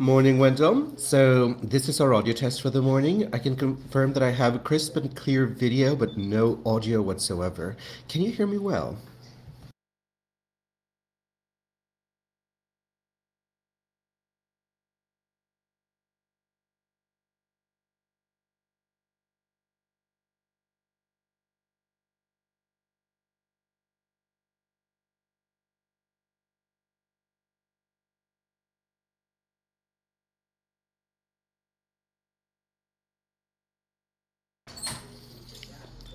Morning, Wendell. So this is our audio test for the morning. I can confirm that I have a crisp and clear video, but no audio whatsoever. Can you hear me well?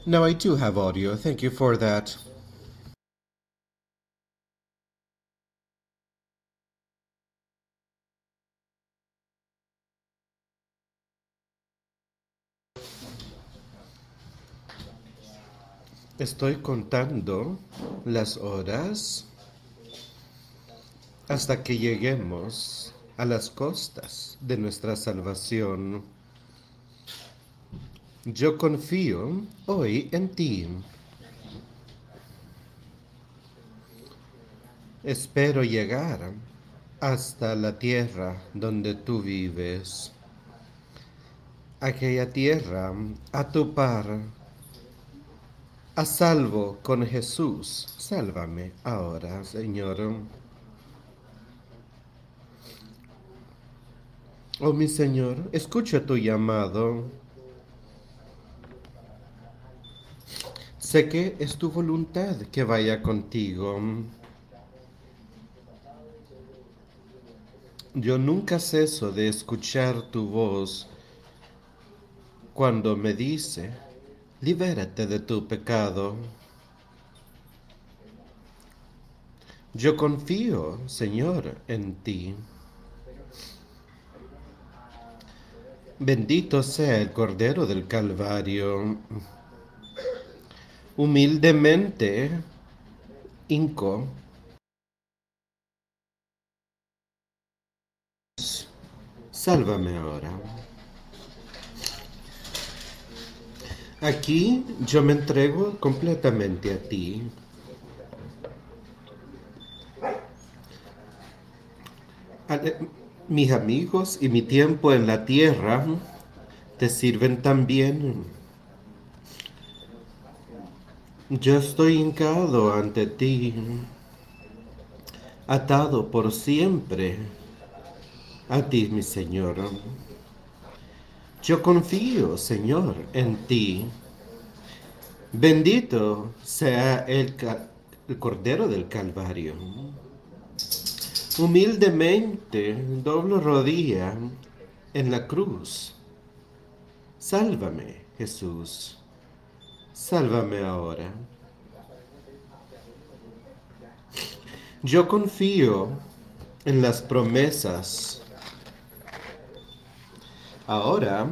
No, I do have audio. Thank you for that. Estoy contando las horas hasta que lleguemos a las costas de nuestra salvación. Yo confío hoy en ti. Espero llegar hasta la tierra donde tú vives. Aquella tierra a tu par. A salvo con Jesús. Sálvame ahora, Señor. Oh mi Señor, escucha tu llamado. Sé que es tu voluntad que vaya contigo. Yo nunca ceso de escuchar tu voz cuando me dice, libérate de tu pecado. Yo confío, Señor, en ti. Bendito sea el Cordero del Calvario. Humildemente, hinco. Sálvame ahora. Aquí yo me entrego completamente a ti. Mis amigos y mi tiempo en la tierra te sirven también. Yo estoy hincado ante ti, atado por siempre a ti, mi Señor. Yo confío, Señor, en ti. Bendito sea el, Cordero del Calvario. Humildemente doblo rodilla en la cruz. Sálvame, Jesús. Sálvame ahora. Yo confío en las promesas. Ahora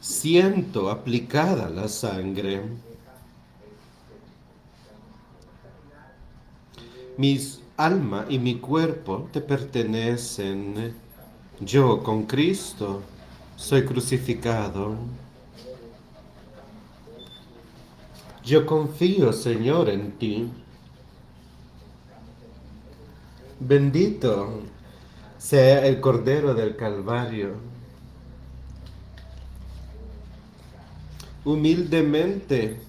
siento aplicada la sangre. Mis alma y mi cuerpo te pertenecen. Yo con Cristo soy crucificado. Yo confío, Señor, en ti. Bendito sea el Cordero del Calvario. Humildemente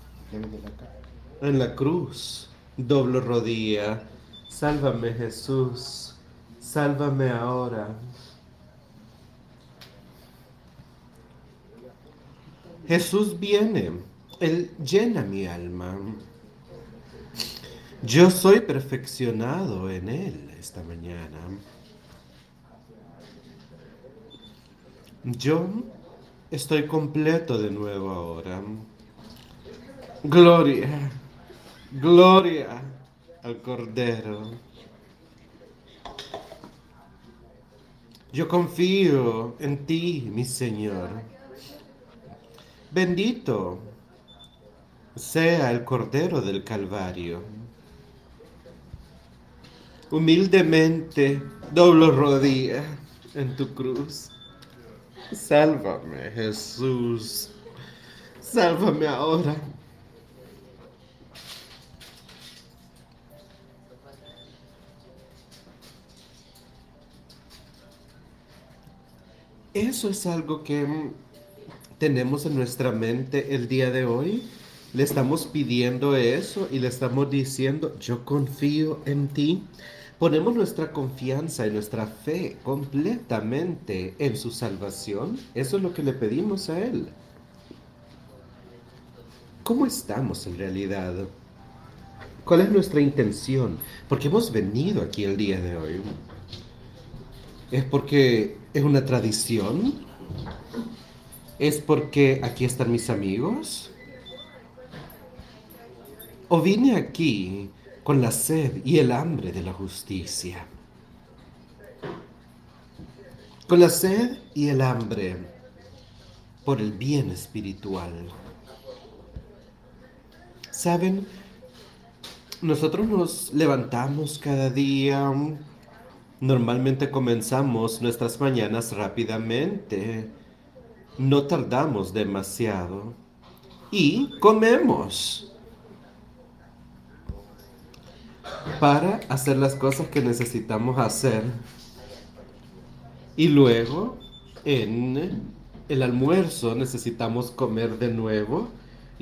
en la cruz, doblo rodilla. Sálvame Jesús, sálvame ahora. Jesús viene él llena mi alma. Yo soy perfeccionado en Él esta mañana. Yo estoy completo de nuevo ahora. Gloria, gloria al Cordero. Yo confío en ti, mi Señor. Bendito sea el Cordero del Calvario. Humildemente doblo rodilla en tu cruz. Sálvame, Jesús. Sálvame ahora. Eso es algo que tenemos en nuestra mente el día de hoy. Le estamos pidiendo eso y le estamos diciendo, yo confío en ti. Ponemos nuestra confianza y nuestra fe completamente en su salvación. Eso es lo que le pedimos a Él. ¿Cómo estamos en realidad? ¿Cuál es nuestra intención? Porque hemos venido aquí el día de hoy. ¿Es porque es una tradición? ¿Es porque aquí están mis amigos? ¿O vine aquí con la sed y el hambre de la justicia? Con la sed y el hambre por el bien espiritual. ¿Saben? Nosotros nos levantamos cada día. Normalmente comenzamos nuestras mañanas rápidamente. No tardamos demasiado. Y comemos. Para hacer las cosas que necesitamos hacer. Y luego, en el almuerzo, necesitamos comer de nuevo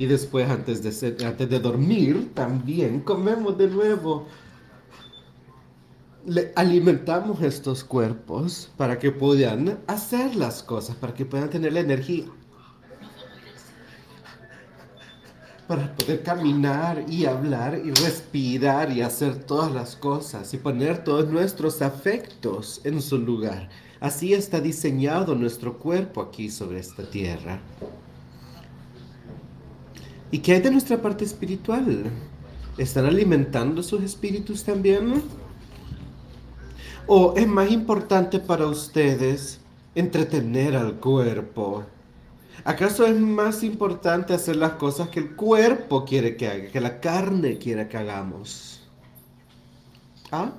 y después, antes de, antes de dormir, también comemos de nuevo. Le alimentamos estos cuerpos para que puedan hacer las cosas, para que puedan tener la energía. Para poder caminar y hablar y respirar y hacer todas las cosas y poner todos nuestros afectos en su lugar. Así está diseñado nuestro cuerpo aquí sobre esta tierra. ¿Y qué hay de nuestra parte espiritual? ¿Están alimentando sus espíritus también? ¿O es más importante para ustedes entretener al cuerpo? ¿Acaso es más importante hacer las cosas que el cuerpo quiere que haga, que la carne quiere que hagamos? ¿Ah?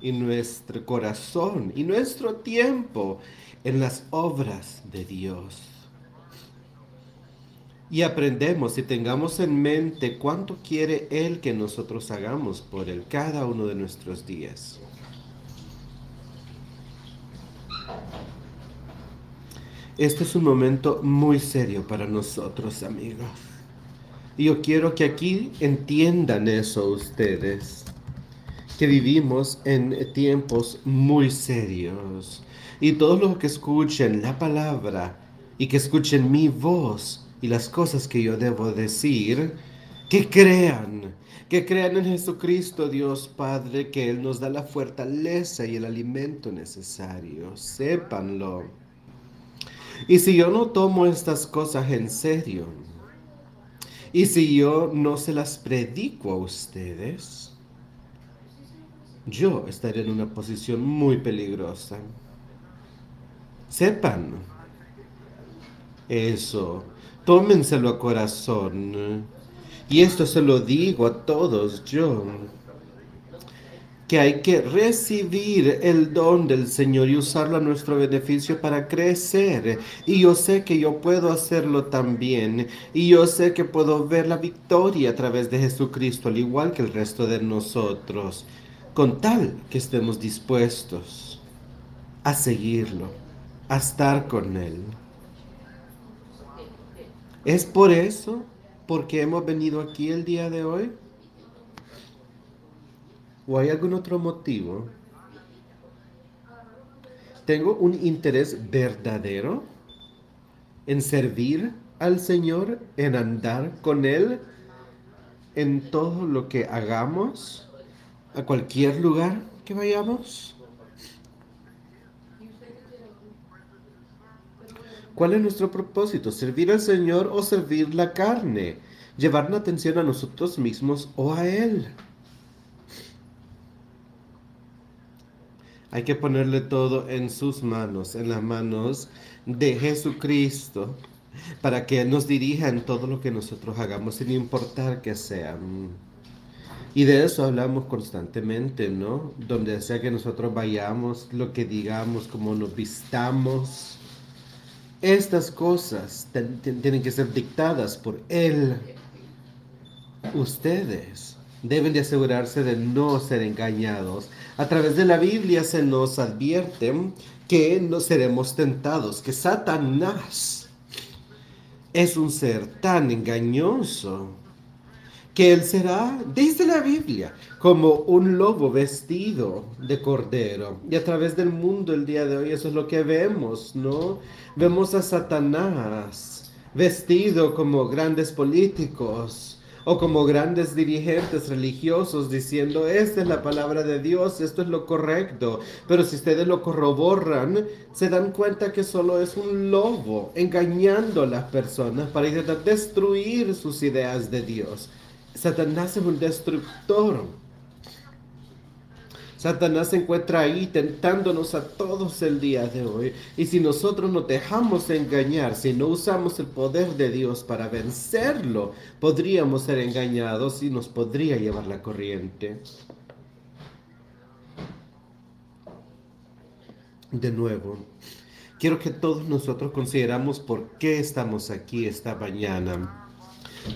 Y nuestro corazón y nuestro tiempo en las obras de Dios. Y aprendemos y tengamos en mente cuánto quiere Él que nosotros hagamos por Él cada uno de nuestros días. Este es un momento muy serio para nosotros, amigos. Y yo quiero que aquí entiendan eso ustedes, que vivimos en tiempos muy serios y todos los que escuchen la palabra y que escuchen mi voz y las cosas que yo debo decir, que crean, que crean en Jesucristo, Dios Padre, que Él nos da la fortaleza y el alimento necesario. Sépanlo. Y si yo no tomo estas cosas en serio, y si yo no se las predico a ustedes, yo estaré en una posición muy peligrosa. Sepan eso. Tómenselo a corazón. Y esto se lo digo a todos yo. Que hay que recibir el don del Señor y usarlo a nuestro beneficio para crecer. Y yo sé que yo puedo hacerlo también. Y yo sé que puedo ver la victoria a través de Jesucristo, al igual que el resto de nosotros. Con tal que estemos dispuestos a seguirlo a estar con Él. Es por eso, porque hemos venido aquí el día de hoy. ¿O hay algún otro motivo? Tengo un interés verdadero en servir al Señor, en andar con Él, en todo lo que hagamos, a cualquier lugar que vayamos. ¿Cuál es nuestro propósito? ¿Servir al Señor o servir la carne? ¿Llevar la atención a nosotros mismos o a Él? Hay que ponerle todo en sus manos, en las manos de Jesucristo, para que nos dirija en todo lo que nosotros hagamos, sin importar que sea. Y de eso hablamos constantemente, ¿no? Donde sea que nosotros vayamos, lo que digamos, cómo nos vistamos estas cosas tienen que ser dictadas por Él. Ustedes deben de asegurarse de no ser engañados A través de la Biblia se nos advierte que no seremos tentados, que Satanás es un ser tan engañoso que él será, dice la Biblia, como un lobo vestido de cordero. Y a través del mundo el día de hoy eso es lo que vemos, ¿no? Vemos a Satanás vestido como grandes políticos, o como grandes dirigentes religiosos diciendo, esta es la palabra de Dios, esto es lo correcto. Pero si ustedes lo corroboran, se dan cuenta que solo es un lobo engañando a las personas para intentar destruir sus ideas de Dios. Satanás es un destructor. Satanás se encuentra ahí tentándonos a todos el día de hoy. Y si nosotros nos dejamos engañar, si no usamos el poder de Dios para vencerlo, podríamos ser engañados y nos podría llevar la corriente. De nuevo, quiero que todos nosotros consideramos por qué estamos aquí esta mañana.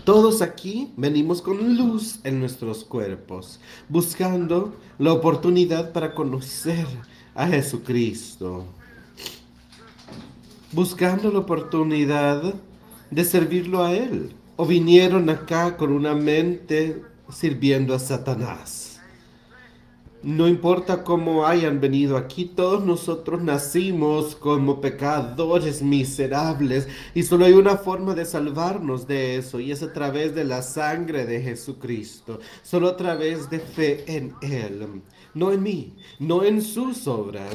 Todos aquí venimos con luz en nuestros cuerpos, buscando la oportunidad para conocer a Jesucristo, buscando la oportunidad de servirlo a Él. O vinieron acá con una mente sirviendo a Satanás. No importa cómo hayan venido aquí, todos nosotros nacimos como pecadores miserables y solo hay una forma de salvarnos de eso y es a través de la sangre de Jesucristo, solo a través de fe en Él, no en mí, no en sus obras,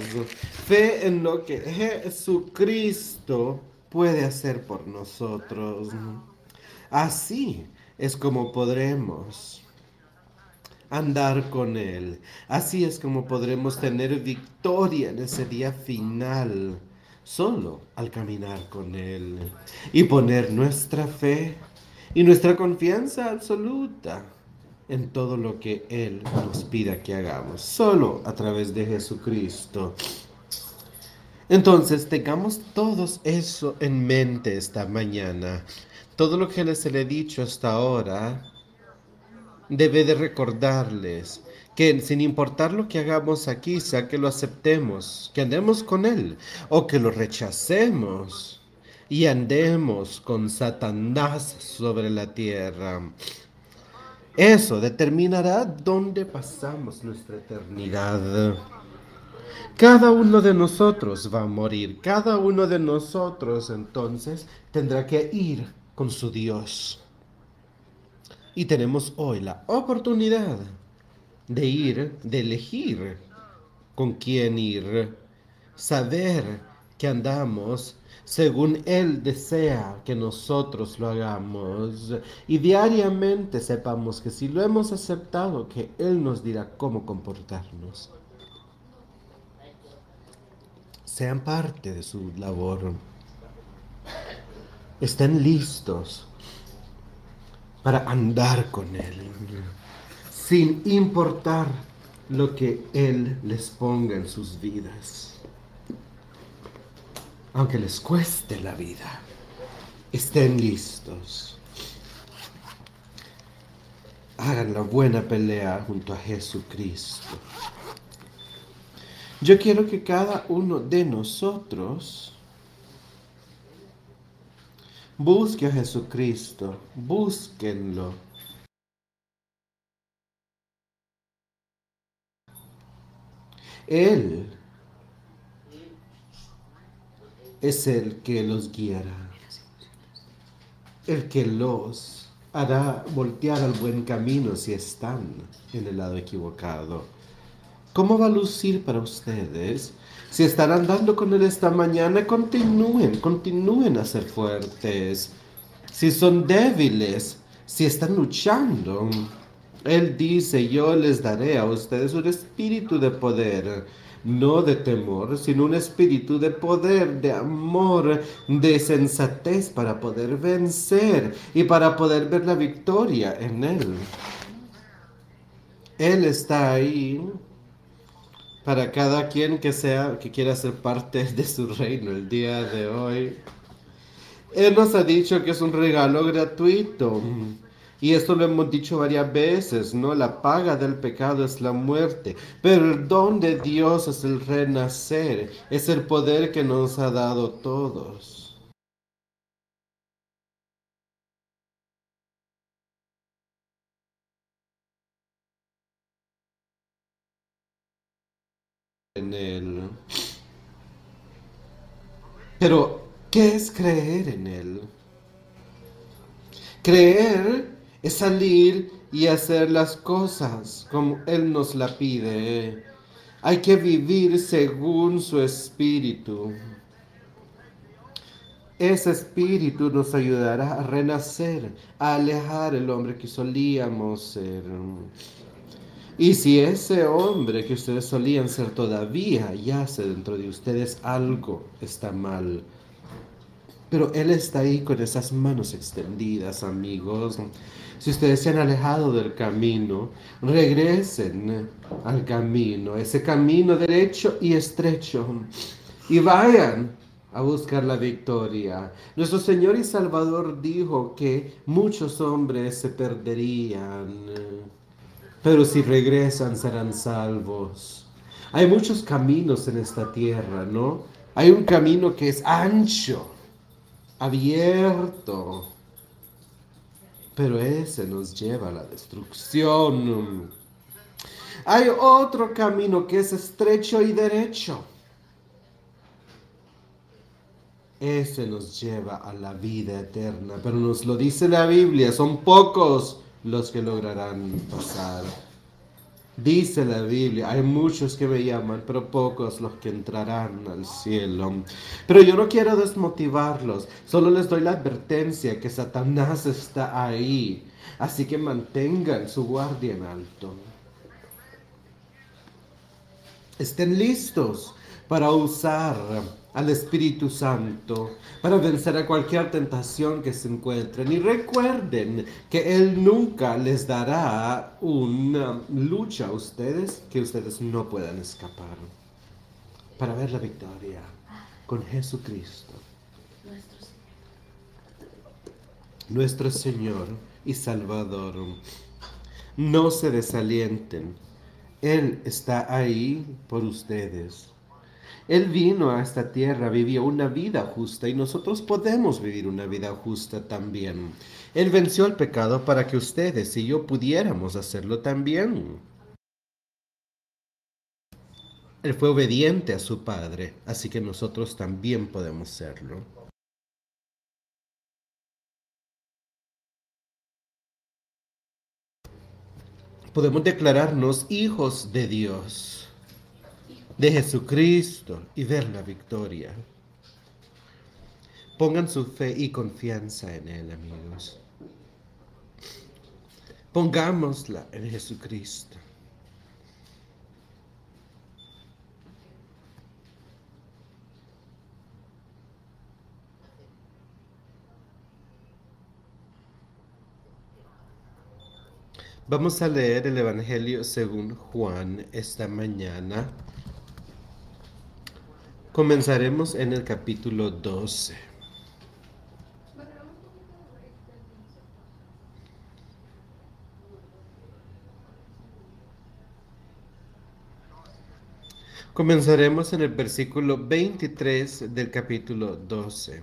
fe en lo que Jesucristo puede hacer por nosotros. Así es como podremos andar con Él. Así es como podremos tener victoria en ese día final, solo al caminar con Él y poner nuestra fe y nuestra confianza absoluta en todo lo que Él nos pida que hagamos, solo a través de Jesucristo. Entonces, tengamos todos eso en mente esta mañana. Todo lo que les he dicho hasta ahora debe de recordarles que sin importar lo que hagamos aquí, sea que lo aceptemos, que andemos con Él o que lo rechacemos y andemos con Satanás sobre la tierra. Eso determinará dónde pasamos nuestra eternidad. Cada uno de nosotros va a morir. Cada uno de nosotros entonces tendrá que ir con su Dios. Y tenemos hoy la oportunidad de ir, de elegir con quién ir, saber que andamos según Él desea que nosotros lo hagamos. Y diariamente sepamos que si lo hemos aceptado, que Él nos dirá cómo comportarnos. Sean parte de su labor. Estén listos para andar con Él, sin importar lo que Él les ponga en sus vidas. Aunque les cueste la vida, estén listos. Hagan la buena pelea junto a Jesucristo. Yo quiero que cada uno de nosotros Busque a Jesucristo, búsquenlo. Él es el que los guiará, el que los hará voltear al buen camino si están en el lado equivocado. ¿Cómo va a lucir para ustedes si están andando con Él esta mañana, continúen, continúen a ser fuertes. Si son débiles, si están luchando, Él dice, yo les daré a ustedes un espíritu de poder, no de temor, sino un espíritu de poder, de amor, de sensatez para poder vencer y para poder ver la victoria en Él. Él está ahí para cada quien que sea que quiera ser parte de su reino el día de hoy. Él nos ha dicho que es un regalo gratuito. Y esto lo hemos dicho varias veces, ¿no? La paga del pecado es la muerte, pero el don de Dios es el renacer, es el poder que nos ha dado todos. En él. Pero, ¿qué es creer en él? Creer es salir y hacer las cosas como Él nos la pide. Hay que vivir según su espíritu. Ese espíritu nos ayudará a renacer, a alejar el hombre que solíamos ser. Y si ese hombre que ustedes solían ser todavía yace dentro de ustedes, algo está mal. Pero Él está ahí con esas manos extendidas, amigos. Si ustedes se han alejado del camino, regresen al camino, ese camino derecho y estrecho, y vayan a buscar la victoria. Nuestro Señor y Salvador dijo que muchos hombres se perderían, pero si regresan serán salvos. Hay muchos caminos en esta tierra, ¿no? Hay un camino que es ancho, abierto, pero ese nos lleva a la destrucción. Hay otro camino que es estrecho y derecho. Ese nos lleva a la vida eterna, pero nos lo dice la Biblia, son pocos los que lograrán pasar. Dice la Biblia, hay muchos que me llaman, pero pocos los que entrarán al cielo. Pero yo no quiero desmotivarlos, solo les doy la advertencia que Satanás está ahí. Así que mantengan su guardia en alto. Estén listos para usar al Espíritu Santo para vencer a cualquier tentación que se encuentren. Y recuerden que Él nunca les dará una lucha a ustedes que ustedes no puedan escapar. Para ver la victoria con Jesucristo. Nuestro Señor y Salvador. No se desalienten. Él está ahí por ustedes. Él vino a esta tierra, vivió una vida justa y nosotros podemos vivir una vida justa también. Él venció el pecado para que ustedes y yo pudiéramos hacerlo también. Él fue obediente a su Padre, así que nosotros también podemos serlo. Podemos declararnos hijos de Dios de Jesucristo y ver la victoria. Pongan su fe y confianza en Él, amigos. Pongámosla en Jesucristo. Vamos a leer el Evangelio según Juan esta mañana. Comenzaremos en el capítulo 12. Comenzaremos en el versículo 23 del capítulo 12.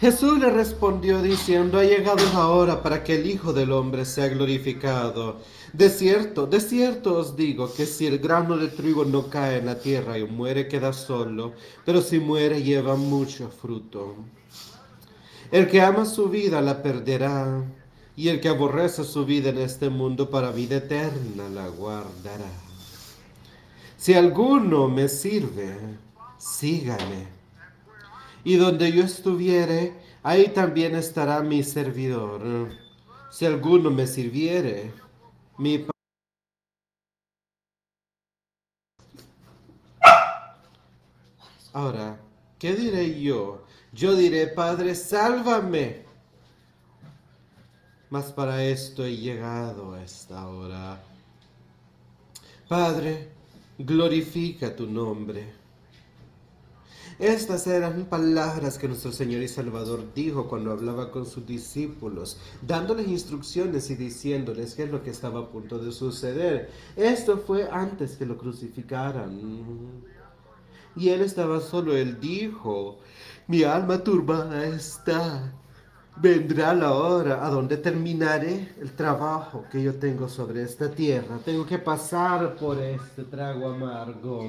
Jesús le respondió diciendo, ha llegado la hora para que el Hijo del Hombre sea glorificado. De cierto, de cierto os digo que si el grano de trigo no cae en la tierra y muere, queda solo, pero si muere, lleva mucho fruto. El que ama su vida la perderá, y el que aborrece su vida en este mundo para vida eterna la guardará. Si alguno me sirve, sígame y donde yo estuviere, ahí también estará mi servidor. Si alguno me sirviere, mi Ahora, ¿qué diré yo? Yo diré, Padre, sálvame. Mas para esto he llegado a esta hora. Padre, glorifica tu nombre Estas eran palabras que nuestro Señor y Salvador dijo cuando hablaba con sus discípulos, dándoles instrucciones y diciéndoles qué es lo que estaba a punto de suceder. Esto fue antes que lo crucificaran. Y él estaba solo, él dijo, mi alma turbada está. Vendrá la hora a donde terminaré el trabajo que yo tengo sobre esta tierra. Tengo que pasar por este trago amargo.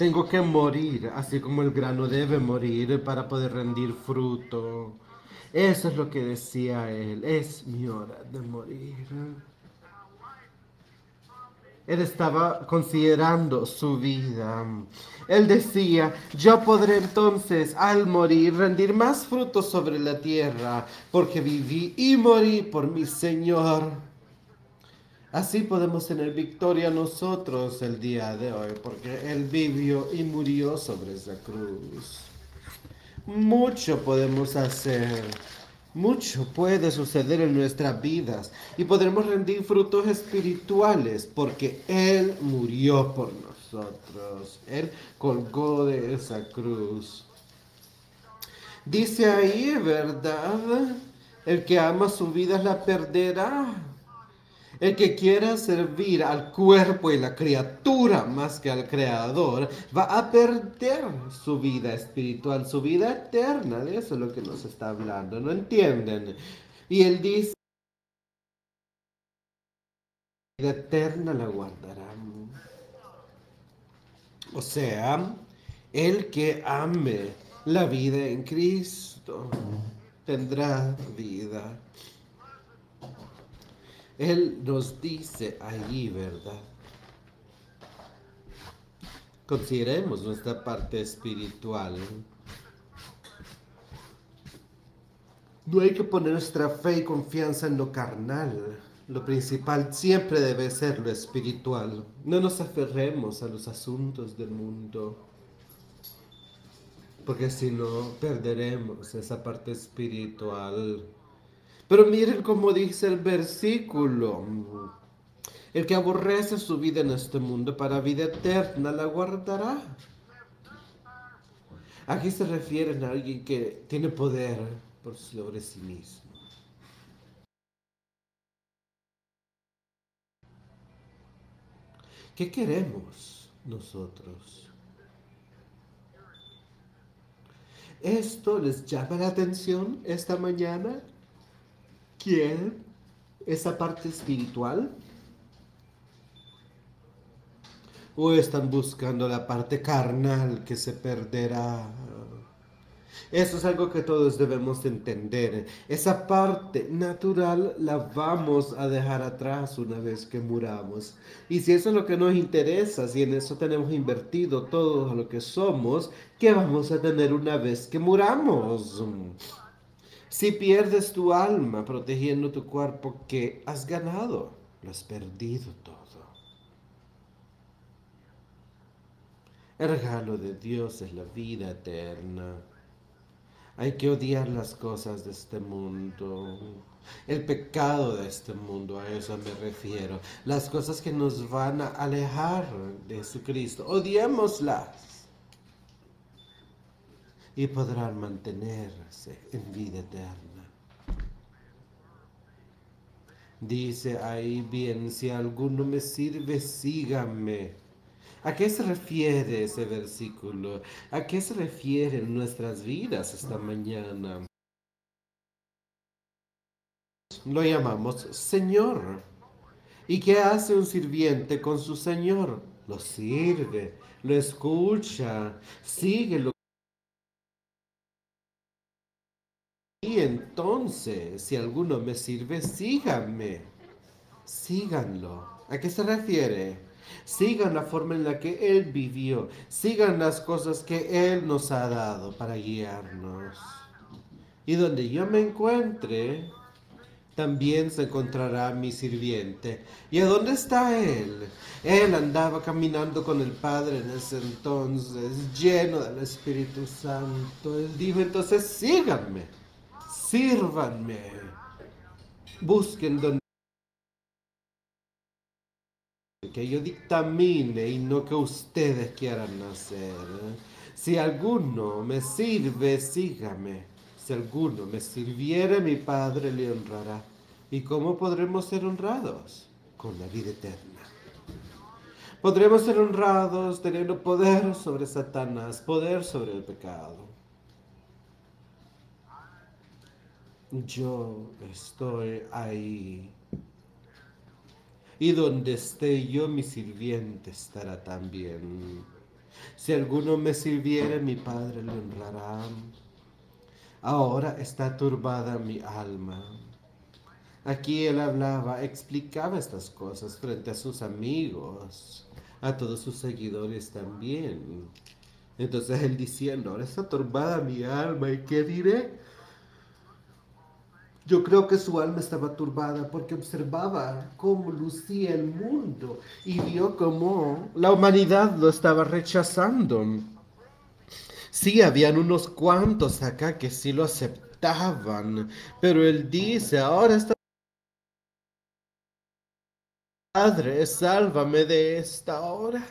Tengo que morir, así como el grano debe morir para poder rendir fruto. Eso es lo que decía él. Es mi hora de morir. Él estaba considerando su vida. Él decía, yo podré entonces al morir rendir más frutos sobre la tierra, porque viví y morí por mi Señor. Así podemos tener victoria nosotros el día de hoy, porque Él vivió y murió sobre esa cruz. Mucho podemos hacer, mucho puede suceder en nuestras vidas y podremos rendir frutos espirituales porque Él murió por nosotros. Él colgó de esa cruz. Dice ahí, ¿verdad? El que ama su vida la perderá el que quiera servir al cuerpo y la criatura más que al creador va a perder su vida espiritual, su vida eterna. De eso es lo que nos está hablando, ¿no entienden? Y él dice, la eterna la guardará. O sea, el que ame la vida en Cristo tendrá vida. Él nos dice allí, ¿verdad? Consideremos nuestra parte espiritual. No hay que poner nuestra fe y confianza en lo carnal. Lo principal siempre debe ser lo espiritual. No nos aferremos a los asuntos del mundo. Porque si no, perderemos esa parte espiritual. Pero miren cómo dice el versículo. El que aborrece su vida en este mundo para vida eterna la guardará. Aquí se refiere a alguien que tiene poder por sobre sí mismo. ¿Qué queremos nosotros? ¿Esto les llama la atención esta mañana? Quieren esa parte espiritual? ¿O están buscando la parte carnal que se perderá? Eso es algo que todos debemos entender. Esa parte natural la vamos a dejar atrás una vez que muramos. Y si eso es lo que nos interesa, si en eso tenemos invertido todo lo que somos, ¿qué vamos a tener una vez que muramos? Si pierdes tu alma protegiendo tu cuerpo, ¿qué has ganado? Lo has perdido todo. El regalo de Dios es la vida eterna. Hay que odiar las cosas de este mundo. El pecado de este mundo, a eso me refiero. Las cosas que nos van a alejar de Jesucristo. Odiémoslas y podrán mantenerse en vida eterna. Dice ahí bien, si alguno me sirve, síganme. ¿A qué se refiere ese versículo? ¿A qué se refieren nuestras vidas esta mañana? Lo llamamos Señor. ¿Y qué hace un sirviente con su Señor? Lo sirve, lo escucha, sigue lo Y entonces, si alguno me sirve, síganme. Síganlo. ¿A qué se refiere? Sigan la forma en la que Él vivió. Sigan las cosas que Él nos ha dado para guiarnos. Y donde yo me encuentre, también se encontrará mi sirviente. ¿Y a dónde está Él? Él andaba caminando con el Padre en ese entonces, lleno del Espíritu Santo. Él dijo entonces, síganme sírvanme, busquen donde que yo dictamine y no que ustedes quieran hacer. Si alguno me sirve, sígame. Si alguno me sirviere, mi Padre le honrará. ¿Y cómo podremos ser honrados? Con la vida eterna. Podremos ser honrados teniendo poder sobre Satanás, poder sobre el pecado. Yo estoy ahí. Y donde esté yo, mi sirviente estará también. Si alguno me sirviere, mi Padre le honrará. Ahora está turbada mi alma. Aquí él hablaba, explicaba estas cosas frente a sus amigos, a todos sus seguidores también. Entonces él diciendo, ahora está turbada mi alma, ¿y qué diré? Yo creo que su alma estaba turbada porque observaba cómo lucía el mundo y vio cómo la humanidad lo estaba rechazando. Sí, habían unos cuantos acá que sí lo aceptaban, pero él dice, ahora está... Padre, sálvame de esta hora.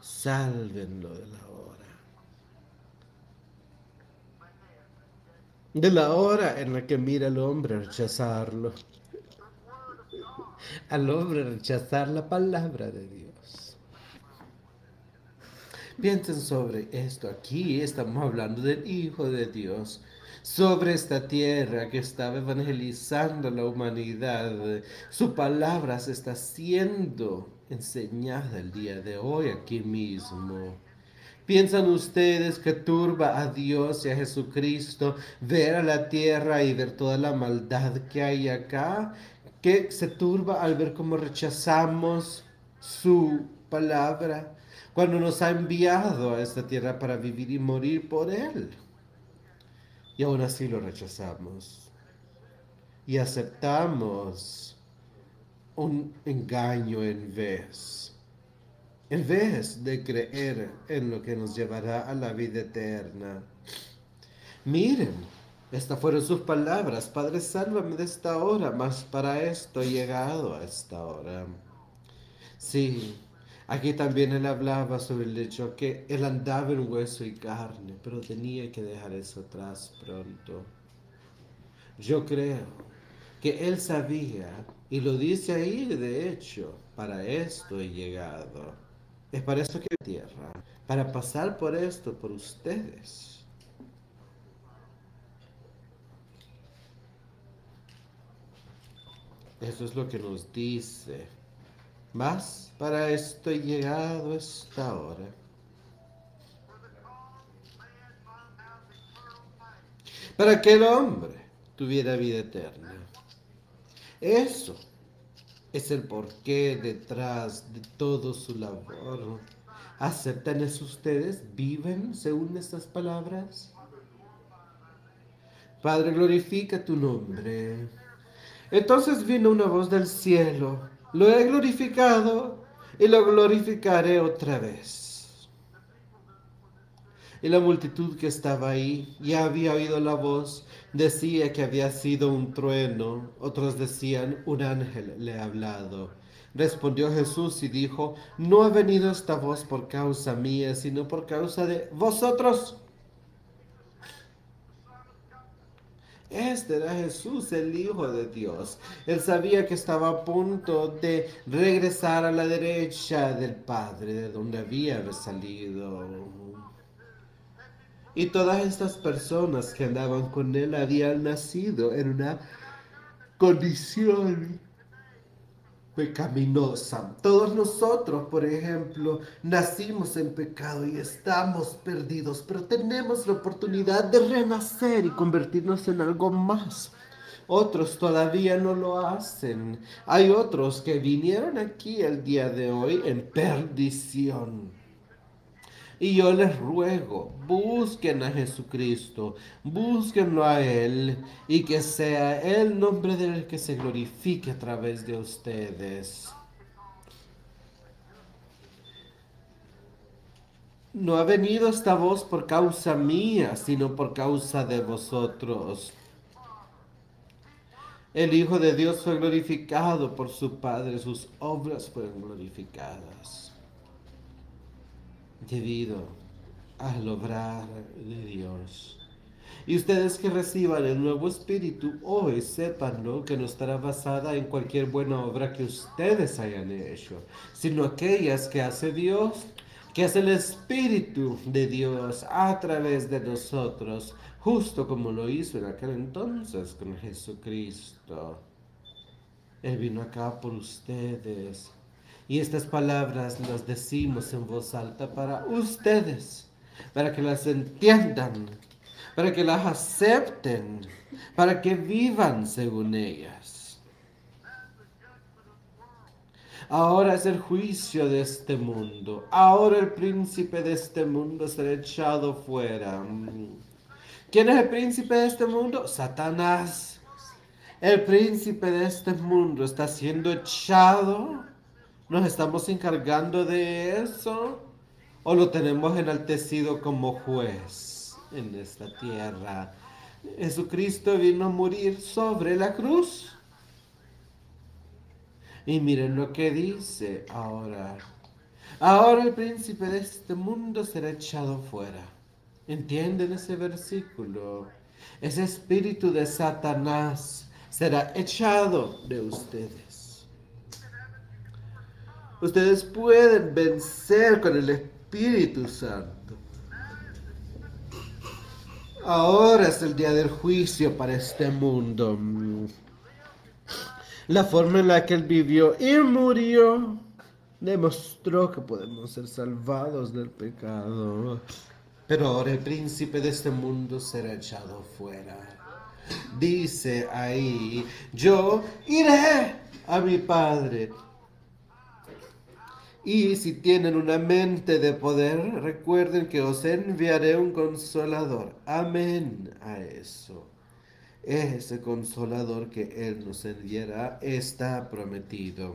Sálvenlo de la de la hora en la que mira al hombre rechazarlo. Al hombre rechazar la palabra de Dios. Piensen sobre esto. Aquí estamos hablando del Hijo de Dios. Sobre esta tierra que estaba evangelizando la humanidad. Su palabra se está siendo enseñada el día de hoy aquí mismo. ¿Piensan ustedes que turba a Dios y a Jesucristo ver a la tierra y ver toda la maldad que hay acá? ¿Que se turba al ver cómo rechazamos su palabra cuando nos ha enviado a esta tierra para vivir y morir por Él? Y aún así lo rechazamos. Y aceptamos un engaño en vez en vez de creer en lo que nos llevará a la vida eterna. Miren, estas fueron sus palabras, Padre, sálvame de esta hora, mas para esto he llegado a esta hora. Sí, aquí también él hablaba sobre el hecho que él andaba en hueso y carne, pero tenía que dejar eso atrás pronto. Yo creo que él sabía, y lo dice ahí de hecho, para esto he llegado. Es para esto que tierra, para pasar por esto, por ustedes. Eso es lo que nos dice. Más para esto he llegado esta hora. Para que el hombre tuviera vida eterna. Eso es el porqué detrás de todo su labor. ¿Aceptan eso ustedes? ¿Viven según estas palabras? Padre, glorifica tu nombre. Entonces vino una voz del cielo. Lo he glorificado y lo glorificaré otra vez. Y la multitud que estaba ahí ya había oído la voz, decía que había sido un trueno, otros decían un ángel le ha hablado. Respondió Jesús y dijo, no ha venido esta voz por causa mía, sino por causa de vosotros. Este era Jesús, el Hijo de Dios. Él sabía que estaba a punto de regresar a la derecha del Padre, de donde había salido. Y todas estas personas que andaban con él habían nacido en una condición pecaminosa. Todos nosotros, por ejemplo, nacimos en pecado y estamos perdidos, pero tenemos la oportunidad de renacer y convertirnos en algo más. Otros todavía no lo hacen. Hay otros que vinieron aquí el día de hoy en perdición y yo les ruego, busquen a Jesucristo, búsquenlo a Él y que sea el nombre de Él que se glorifique a través de ustedes. No ha venido esta voz por causa mía, sino por causa de vosotros. El Hijo de Dios fue glorificado por su Padre, sus obras fueron glorificadas debido al obrar de Dios. Y ustedes que reciban el nuevo Espíritu hoy, sépanlo que no estará basada en cualquier buena obra que ustedes hayan hecho, sino aquellas que hace Dios, que hace el Espíritu de Dios a través de nosotros, justo como lo hizo en aquel entonces con Jesucristo. Él vino acá por ustedes. Y estas palabras las decimos en voz alta para ustedes, para que las entiendan para que las acepten, para que vivan según ellas. Ahora es el juicio de este mundo. Ahora el príncipe de este mundo será echado fuera. ¿Quién es el príncipe de este mundo? Satanás. El príncipe de este mundo está siendo echado. ¿Nos estamos encargando de eso? ¿O lo tenemos enaltecido como juez? en esta tierra. Jesucristo vino a morir sobre la cruz. Y miren lo que dice ahora. Ahora el príncipe de este mundo será echado fuera. ¿Entienden ese versículo? Ese espíritu de Satanás será echado de ustedes. Ustedes pueden vencer con el Espíritu Santo. Ahora es el día del juicio para este mundo. La forma en la que él vivió y murió demostró que podemos ser salvados del pecado. Pero ahora el príncipe de este mundo será echado fuera. Dice ahí, yo iré a mi padre y si tienen una mente de poder, recuerden que os enviaré un consolador. Amén a eso. Ese consolador que Él nos enviará está prometido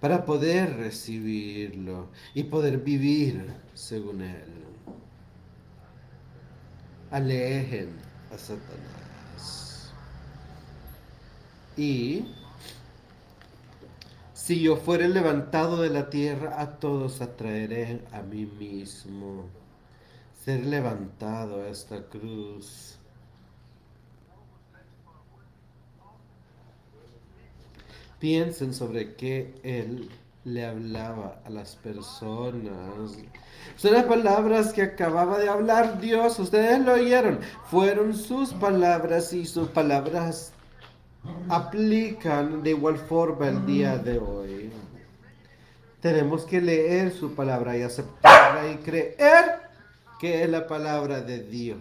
para poder recibirlo y poder vivir según Él. Alejen a Satanás. Y si yo fuere levantado de la tierra, a todos atraeré a mí mismo. Ser levantado a esta cruz. Piensen sobre qué Él le hablaba a las personas. Son las palabras que acababa de hablar Dios. Ustedes lo oyeron. Fueron sus palabras y sus palabras aplican de igual forma el día de hoy. Tenemos que leer su palabra y aceptarla y creer que es la palabra de Dios.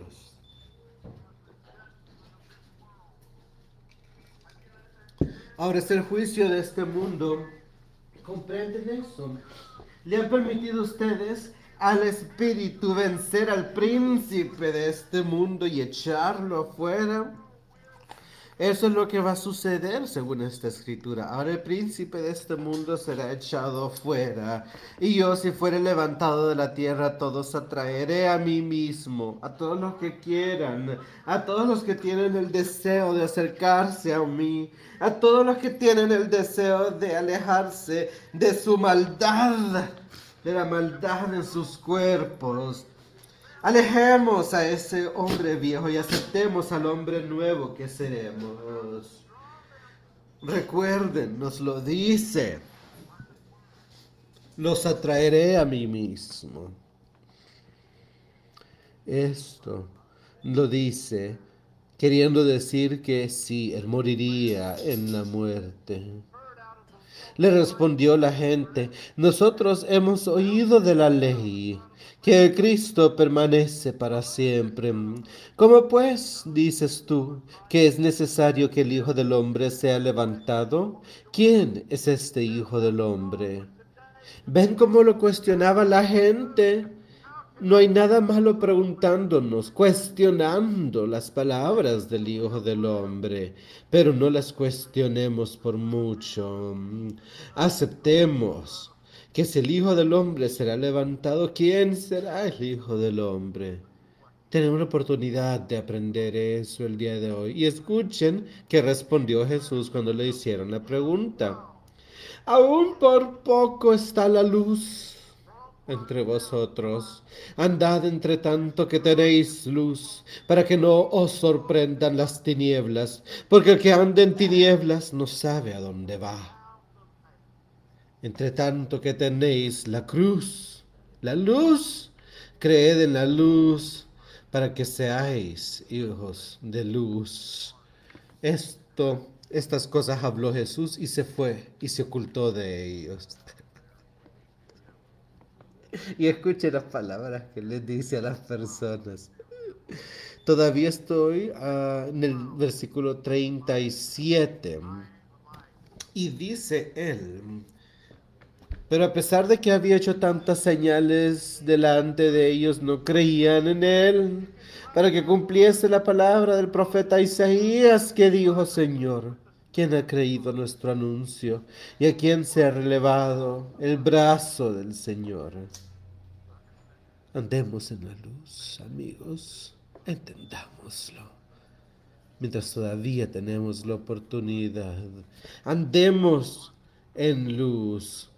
Ahora es el juicio de este mundo. ¿Comprenden eso? ¿Le han permitido ustedes al espíritu vencer al príncipe de este mundo y echarlo afuera? Eso es lo que va a suceder según esta escritura. Ahora el príncipe de este mundo será echado fuera. Y yo si fuere levantado de la tierra, todos atraeré a mí mismo, a todos los que quieran, a todos los que tienen el deseo de acercarse a mí, a todos los que tienen el deseo de alejarse de su maldad, de la maldad en sus cuerpos Alejemos a ese hombre viejo y aceptemos al hombre nuevo que seremos. Recuerden, nos lo dice. Los atraeré a mí mismo. Esto lo dice queriendo decir que sí, él moriría en la muerte. Le respondió la gente, nosotros hemos oído de la ley que Cristo permanece para siempre. ¿Cómo pues dices tú que es necesario que el Hijo del Hombre sea levantado? ¿Quién es este Hijo del Hombre? ¿Ven cómo lo cuestionaba la gente? No hay nada malo preguntándonos, cuestionando las palabras del Hijo del Hombre, pero no las cuestionemos por mucho. Aceptemos que si el Hijo del Hombre será levantado, ¿quién será el Hijo del Hombre? Tenemos la oportunidad de aprender eso el día de hoy. Y escuchen que respondió Jesús cuando le hicieron la pregunta. Aún por poco está la luz entre vosotros. Andad entre tanto que tenéis luz, para que no os sorprendan las tinieblas, porque el que anda en tinieblas no sabe a dónde va. Entre tanto que tenéis la cruz, la luz, creed en la luz para que seáis hijos de luz. Esto, estas cosas habló Jesús y se fue y se ocultó de ellos. Y escuche las palabras que les dice a las personas. Todavía estoy uh, en el versículo 37. Y dice él, pero a pesar de que había hecho tantas señales delante de ellos, no creían en él, para que cumpliese la palabra del profeta Isaías que dijo, Señor, ¿quién ha creído nuestro anuncio? ¿Y a quién se ha relevado el brazo del Señor? Andemos en la luz, amigos, entendámoslo. Mientras todavía tenemos la oportunidad, andemos en luz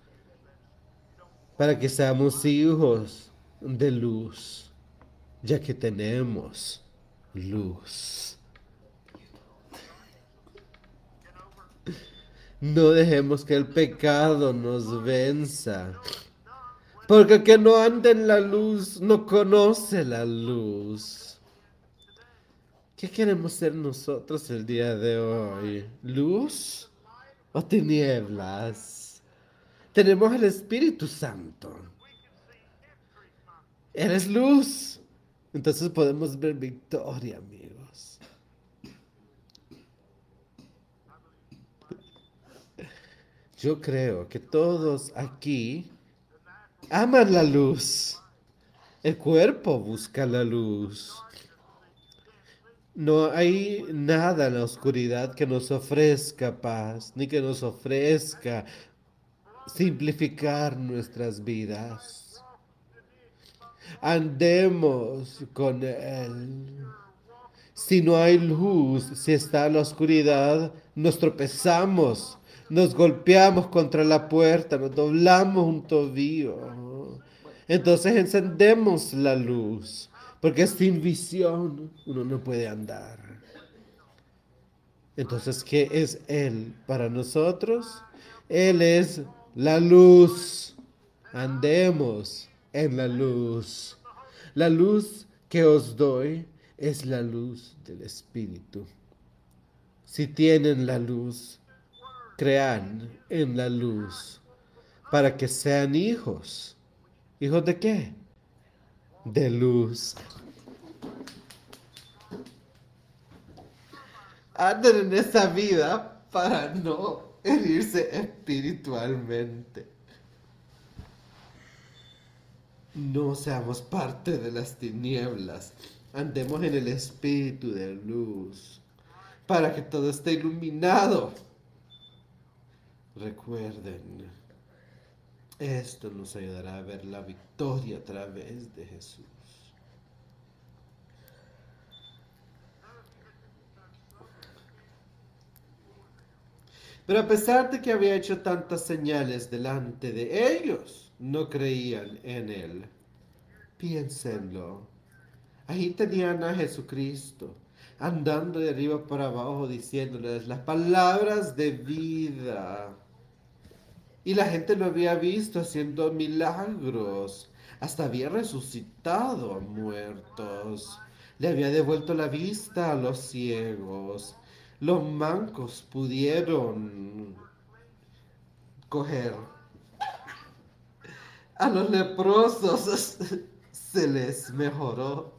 para que seamos hijos de luz, ya que tenemos luz. No dejemos que el pecado nos venza. Porque el que no anda en la luz no conoce la luz. ¿Qué queremos ser nosotros el día de hoy? ¿Luz o tinieblas? Tenemos el Espíritu Santo. Eres luz. Entonces podemos ver victoria, amigos. Yo creo que todos aquí aman la luz. El cuerpo busca la luz. No hay nada en la oscuridad que nos ofrezca paz, ni que nos ofrezca simplificar nuestras vidas. Andemos con Él. Si no hay luz, si está la oscuridad, nos tropezamos, nos golpeamos contra la puerta, nos doblamos un tobillo. Entonces encendemos la luz, porque sin visión uno no puede andar. Entonces, ¿qué es Él para nosotros? Él es la luz. Andemos en la luz. La luz que os doy es la luz del Espíritu. Si tienen la luz, crean en la luz para que sean hijos. ¿Hijos de qué? De luz. Anden en esta vida para no herirse espiritualmente. No seamos parte de las tinieblas, andemos en el espíritu de luz, para que todo esté iluminado. Recuerden, esto nos ayudará a ver la victoria a través de Jesús. Pero a pesar de que había hecho tantas señales delante de ellos, no creían en él. Piénsenlo. Ahí tenían a Jesucristo, andando de arriba para abajo, diciéndoles las palabras de vida. Y la gente lo había visto haciendo milagros. Hasta había resucitado a muertos. Le había devuelto la vista a los ciegos los mancos pudieron coger. A los leprosos se les mejoró.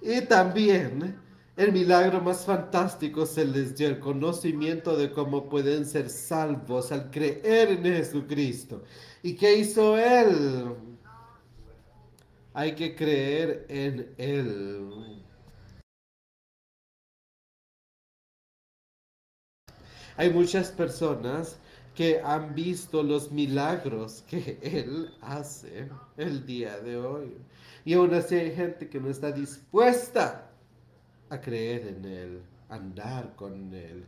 Y también el milagro más fantástico se les dio el conocimiento de cómo pueden ser salvos al creer en Jesucristo. ¿Y qué hizo Él? Hay que creer en Él. Hay muchas personas que han visto los milagros que Él hace el día de hoy. Y aún así hay gente que no está dispuesta a creer en Él, andar con Él.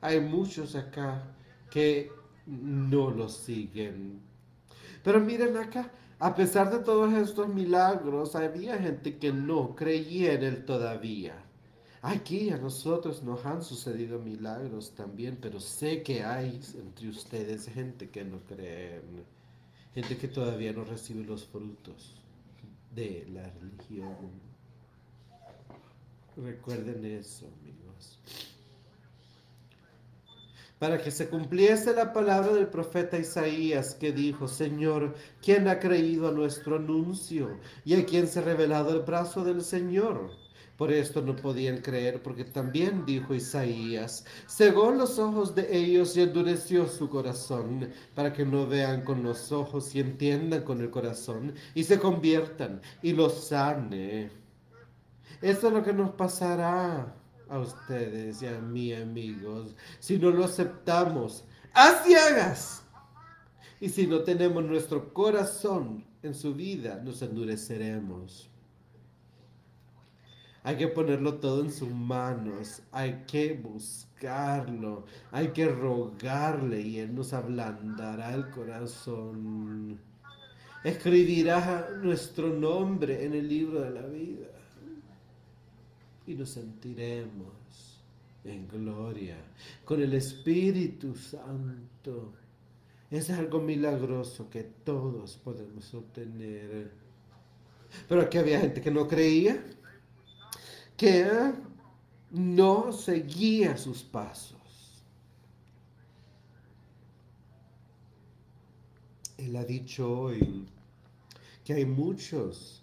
Hay muchos acá que no lo siguen. Pero miren acá, a pesar de todos estos milagros, había gente que no creía en Él todavía. Aquí a nosotros nos han sucedido milagros también, pero sé que hay entre ustedes gente que no cree, gente que todavía no recibe los frutos de la religión. Recuerden eso, amigos. Para que se cumpliese la palabra del profeta Isaías que dijo, Señor, ¿quién ha creído a nuestro anuncio? ¿Y a quién se ha revelado el brazo del Señor? Por esto no podían creer, porque también dijo Isaías, cegó los ojos de ellos y endureció su corazón, para que no vean con los ojos y entiendan con el corazón, y se conviertan y los sane. Esto es lo que nos pasará a ustedes y a mí, amigos, si no lo aceptamos a ciegas. Y si no tenemos nuestro corazón en su vida, nos endureceremos. Hay que ponerlo todo en sus manos, hay que buscarlo, hay que rogarle y Él nos ablandará el corazón. Escribirá nuestro nombre en el libro de la vida y nos sentiremos en gloria con el Espíritu Santo. Es algo milagroso que todos podemos obtener. Pero aquí había gente que no creía que no seguía sus pasos. Él ha dicho hoy que hay muchos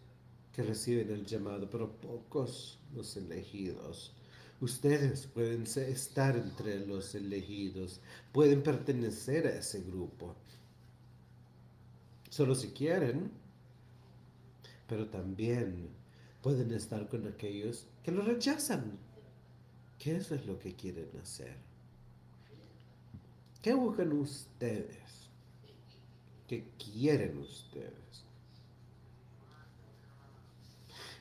que reciben el llamado, pero pocos los elegidos. Ustedes pueden estar entre los elegidos, pueden pertenecer a ese grupo. Solo si quieren, pero también pueden estar con aquellos que lo rechazan. ¿Qué eso es lo que quieren hacer? ¿Qué buscan ustedes? ¿Qué quieren ustedes?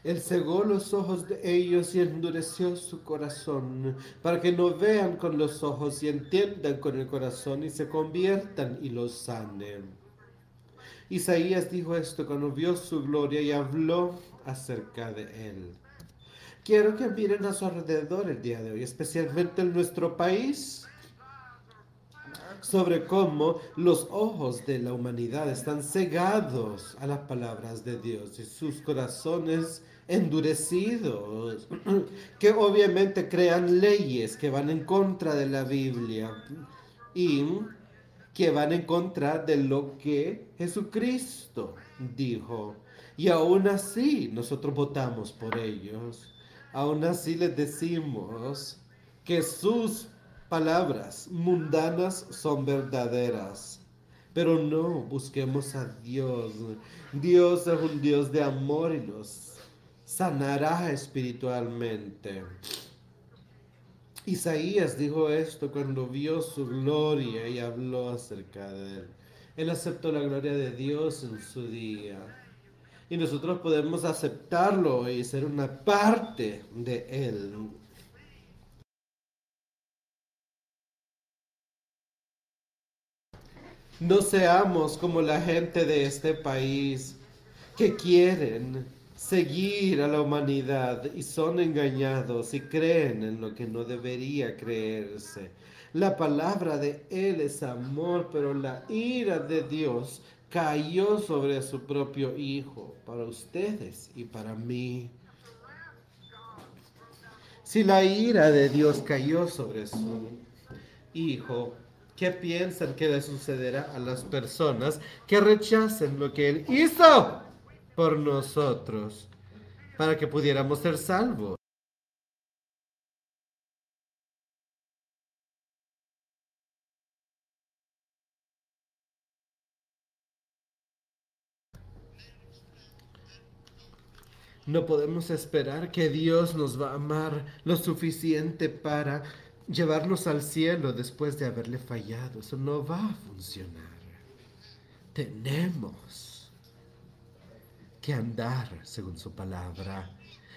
Él cegó los ojos de ellos y endureció su corazón, para que no vean con los ojos y entiendan con el corazón y se conviertan y los sanen. Isaías dijo esto cuando vio su gloria y habló acerca de él. Quiero que miren a su alrededor el día de hoy, especialmente en nuestro país, sobre cómo los ojos de la humanidad están cegados a las palabras de Dios y sus corazones endurecidos, que obviamente crean leyes que van en contra de la Biblia y que van en contra de lo que Jesucristo dijo. Y aún así nosotros votamos por ellos. Aún así les decimos que sus palabras mundanas son verdaderas. Pero no, busquemos a Dios. Dios es un Dios de amor y los sanará espiritualmente. Isaías dijo esto cuando vio su gloria y habló acerca de él. Él aceptó la gloria de Dios en su día. Y nosotros podemos aceptarlo y ser una parte de él. No seamos como la gente de este país que quieren seguir a la humanidad y son engañados y creen en lo que no debería creerse. La palabra de Él es amor, pero la ira de Dios cayó sobre su propio Hijo, para ustedes y para mí. Si la ira de Dios cayó sobre su Hijo, ¿qué piensan que le sucederá a las personas que rechacen lo que Él hizo? por nosotros, para que pudiéramos ser salvos. No podemos esperar que Dios nos va a amar lo suficiente para llevarnos al cielo después de haberle fallado. Eso no va a funcionar. Tenemos que andar según su palabra.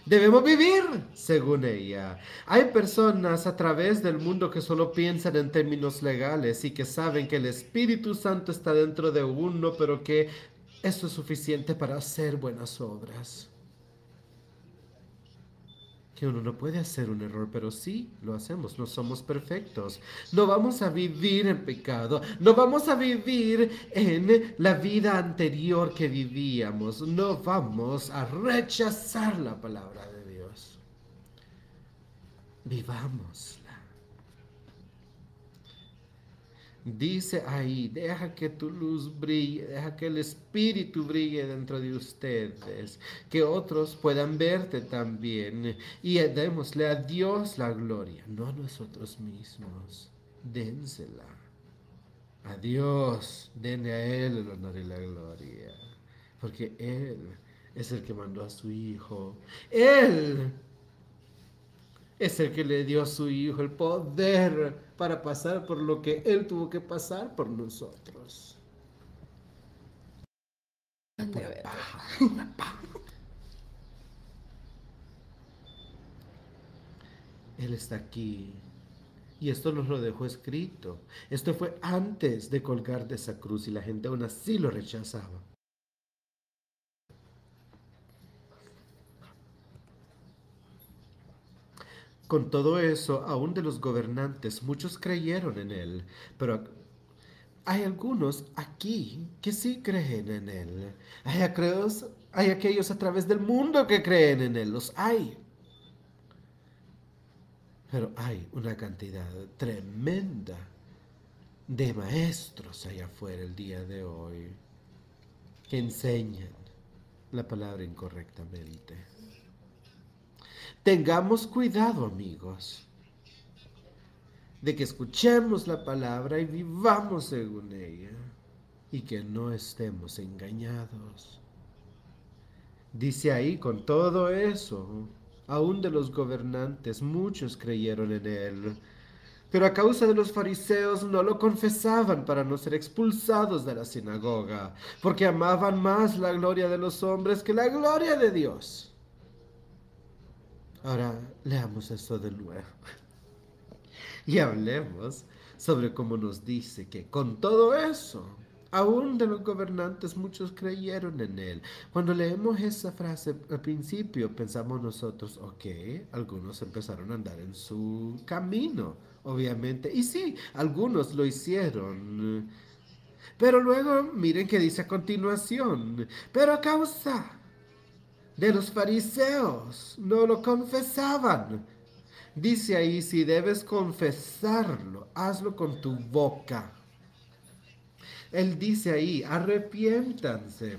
Debemos vivir según ella. Hay personas a través del mundo que solo piensan en términos legales y que saben que el Espíritu Santo está dentro de uno, pero que eso es suficiente para hacer buenas obras que uno no puede hacer un error, pero sí lo hacemos, no somos perfectos. No vamos a vivir en pecado, no vamos a vivir en la vida anterior que vivíamos, no vamos a rechazar la palabra de Dios. Vivamos Dice ahí, deja que tu luz brille, deja que el Espíritu brille dentro de ustedes, que otros puedan verte también. Y démosle a Dios la gloria, no a nosotros mismos. Dénsela. A Dios, denle a Él el honor y la gloria, porque Él es el que mandó a su Hijo. Él es el que le dio a su Hijo el poder para pasar por lo que Él tuvo que pasar por nosotros. Él está aquí. Y esto nos lo dejó escrito. Esto fue antes de colgar de esa cruz y la gente aún así lo rechazaba. Con todo eso, aún de los gobernantes, muchos creyeron en él, pero hay algunos aquí que sí creen en él. Hay, aquellos, hay aquellos a través del mundo que creen en él, los hay. Pero hay una cantidad tremenda de maestros allá afuera el día de hoy que enseñan la palabra incorrectamente. Tengamos cuidado, amigos, de que escuchemos la palabra y vivamos según ella y que no estemos engañados. Dice ahí, con todo eso, aún de los gobernantes, muchos creyeron en él. Pero a causa de los fariseos no lo confesaban para no ser expulsados de la sinagoga, porque amaban más la gloria de los hombres que la gloria de Dios. Ahora leamos esto de nuevo. Y hablemos sobre cómo nos dice que con todo eso, aún de los gobernantes muchos creyeron en él. Cuando leemos esa frase al principio pensamos nosotros, ok, algunos empezaron a andar en su camino, obviamente. Y sí, algunos lo hicieron. Pero luego miren que dice a continuación, pero a causa de los fariseos. No lo confesaban. Dice ahí, si debes confesarlo, hazlo con tu boca. Él dice ahí, arrepiéntanse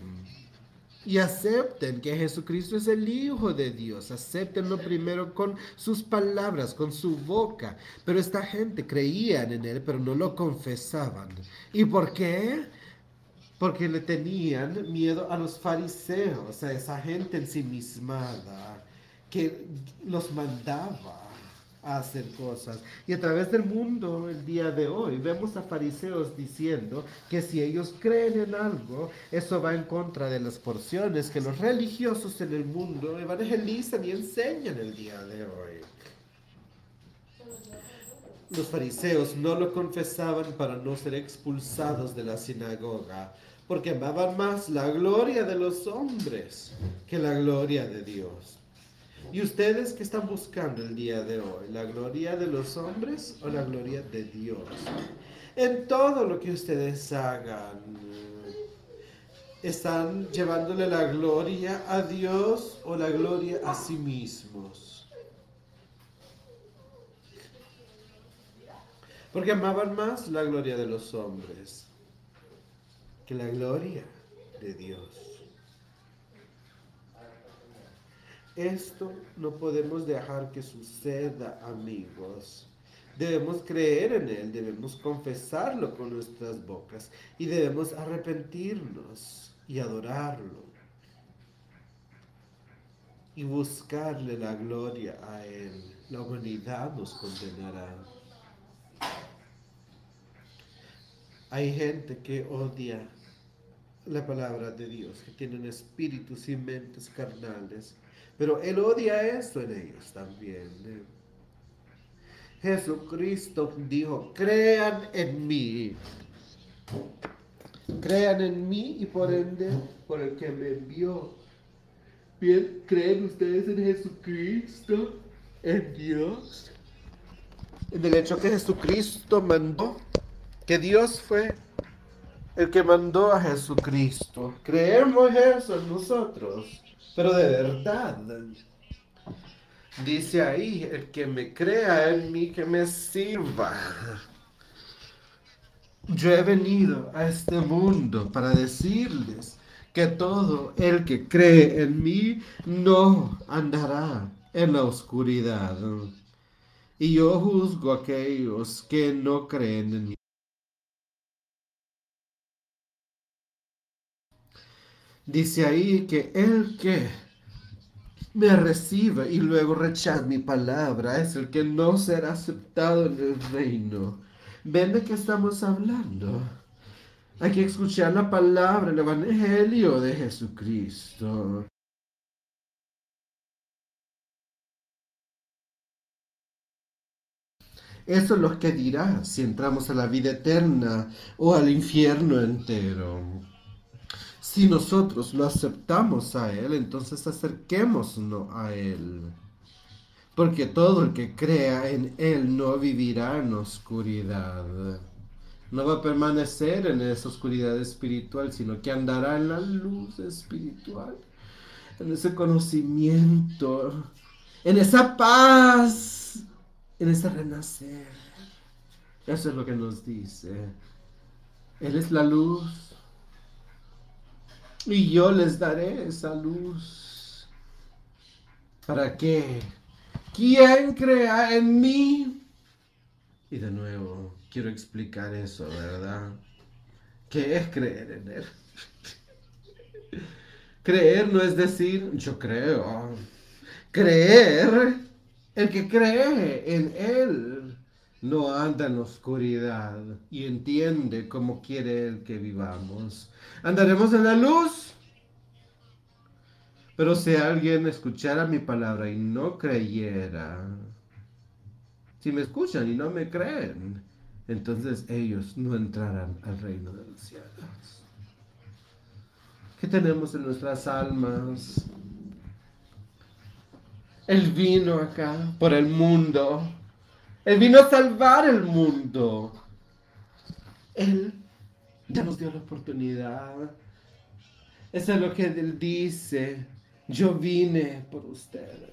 y acepten que Jesucristo es el Hijo de Dios. Acéptenlo primero con sus palabras, con su boca. Pero esta gente creían en Él, pero no lo confesaban. ¿Y por qué? Porque le tenían miedo a los fariseos, a esa gente ensimismada que los mandaba a hacer cosas. Y a través del mundo el día de hoy vemos a fariseos diciendo que si ellos creen en algo, eso va en contra de las porciones que los religiosos en el mundo evangelizan y enseñan el día de hoy. Los fariseos no lo confesaban para no ser expulsados de la sinagoga, porque amaban más la gloria de los hombres que la gloria de Dios. ¿Y ustedes qué están buscando el día de hoy? ¿La gloria de los hombres o la gloria de Dios? En todo lo que ustedes hagan, ¿están llevándole la gloria a Dios o la gloria a sí mismos? Porque amaban más la gloria de los hombres que la gloria de Dios. Esto no podemos dejar que suceda, amigos. Debemos creer en Él, debemos confesarlo con nuestras bocas y debemos arrepentirnos y adorarlo y buscarle la gloria a Él. La humanidad nos condenará. Hay gente que odia la palabra de Dios, que tienen espíritus y mentes carnales, pero Él odia eso en ellos también. ¿eh? Jesucristo dijo, crean en mí. Crean en mí y por ende por el que me envió. Bien, ¿creen ustedes en Jesucristo? ¿En Dios? En el hecho que Jesucristo mandó, que Dios fue el que mandó a Jesucristo. Creemos eso en nosotros, pero de verdad. Dice ahí, el que me crea en mí, que me sirva. Yo he venido a este mundo para decirles que todo el que cree en mí no andará en la oscuridad. Y yo juzgo a aquellos que no creen en mí. Dice ahí que el que me recibe y luego rechaza mi palabra es el que no será aceptado en el reino. ¿Ven de qué estamos hablando? Hay que escuchar la palabra, el evangelio de Jesucristo. Eso es lo que dirá si entramos a la vida eterna o al infierno entero. Si nosotros lo aceptamos a Él, entonces acerquémonos a Él. Porque todo el que crea en Él no vivirá en oscuridad. No va a permanecer en esa oscuridad espiritual, sino que andará en la luz espiritual, en ese conocimiento, en esa paz, en ese renacer. Eso es lo que nos dice. Él es la luz. Y yo les daré esa luz. ¿Para qué? ¿Quién crea en mí? Y de nuevo, quiero explicar eso, ¿verdad? ¿Qué es creer en Él? creer no es decir, yo creo. Creer, el que cree en Él, no anda en oscuridad y entiende cómo quiere Él que vivamos. Andaremos en la luz pero si alguien escuchara mi palabra y no creyera, si me escuchan y no me creen, entonces ellos no entrarán al reino de los cielos. ¿Qué tenemos en nuestras almas? Él vino acá por el mundo. Él vino a salvar el mundo. Él ya nos dio la oportunidad. Eso es lo que Él dice. Yo vine por ustedes.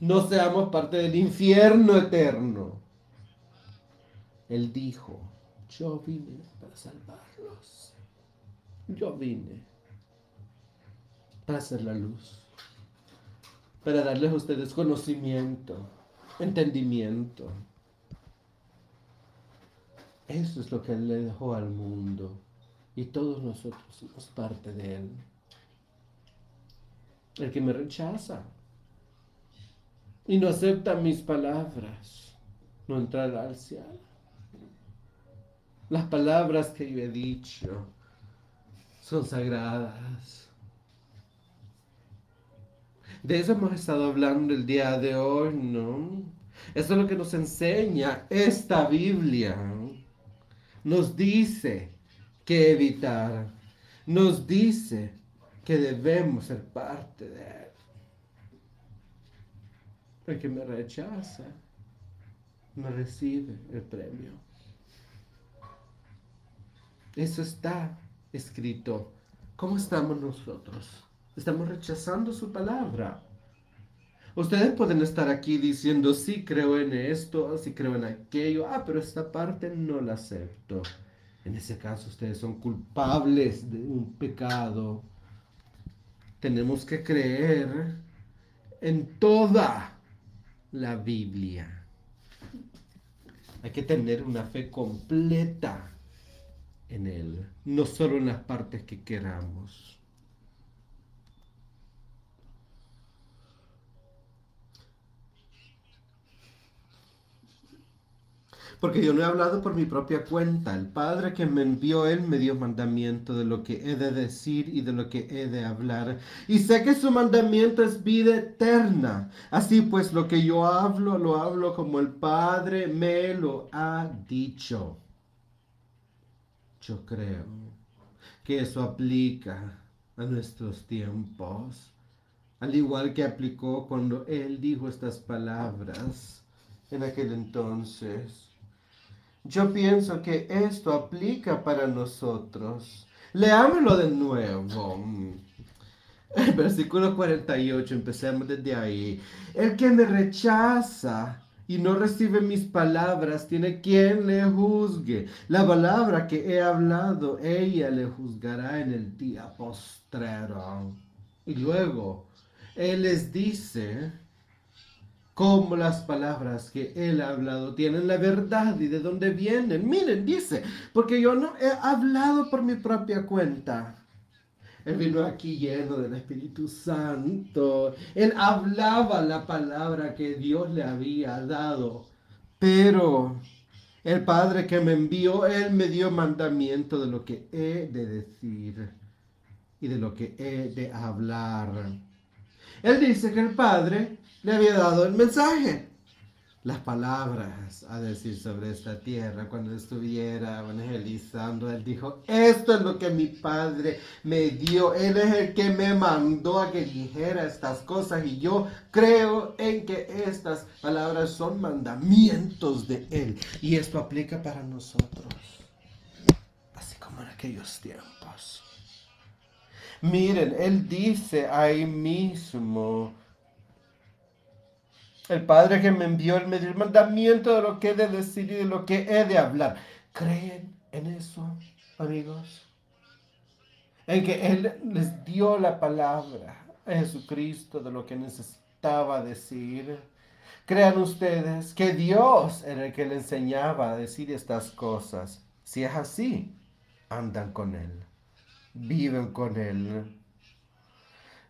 No seamos parte del infierno eterno. Él dijo, yo vine para salvarlos. Yo vine para hacer la luz. Para darles a ustedes conocimiento, entendimiento. Eso es lo que Él le dejó al mundo. Y todos nosotros somos parte de Él el que me rechaza y no acepta mis palabras, no entrará al cielo. Las palabras que yo he dicho son sagradas. De eso hemos estado hablando el día de hoy, ¿no? Eso es lo que nos enseña esta Biblia. Nos dice que evitar. Nos dice que debemos ser parte de Él. El que me rechaza no recibe el premio. Eso está escrito. ¿Cómo estamos nosotros? Estamos rechazando su palabra. Ustedes pueden estar aquí diciendo, sí creo en esto, sí creo en aquello, ah, pero esta parte no la acepto. En ese caso ustedes son culpables de un pecado tenemos que creer en toda la Biblia. Hay que tener una fe completa en Él, no solo en las partes que queramos. Porque yo no he hablado por mi propia cuenta. El Padre que me envió, Él me dio mandamiento de lo que he de decir y de lo que he de hablar. Y sé que su mandamiento es vida eterna. Así pues, lo que yo hablo, lo hablo como el Padre me lo ha dicho. Yo creo que eso aplica a nuestros tiempos, al igual que aplicó cuando Él dijo estas palabras en aquel entonces. Yo pienso que esto aplica para nosotros. Leámoslo de nuevo. El versículo 48, empecemos desde ahí. El que me rechaza y no recibe mis palabras, tiene quien le juzgue. La palabra que he hablado, ella le juzgará en el día postrero. Y luego, Él les dice, como las palabras que él ha hablado tienen la verdad y de dónde vienen. Miren, dice, porque yo no he hablado por mi propia cuenta. Él vino aquí lleno del Espíritu Santo. Él hablaba la palabra que Dios le había dado. Pero el Padre que me envió, Él me dio mandamiento de lo que he de decir y de lo que he de hablar. Él dice que el Padre le había dado el mensaje. Las palabras a decir sobre esta tierra cuando estuviera evangelizando. Él dijo, esto es lo que mi padre me dio. Él es el que me mandó a que dijera estas cosas y yo creo en que estas palabras son mandamientos de Él. Y esto aplica para nosotros, así como en aquellos tiempos. Miren, Él dice ahí mismo, el Padre que me envió, Él me dio el mandamiento de lo que he de decir y de lo que he de hablar. ¿Creen en eso, amigos? En que Él les dio la palabra a Jesucristo de lo que necesitaba decir. Crean ustedes que Dios era el que le enseñaba a decir estas cosas. Si es así, andan con Él, viven con Él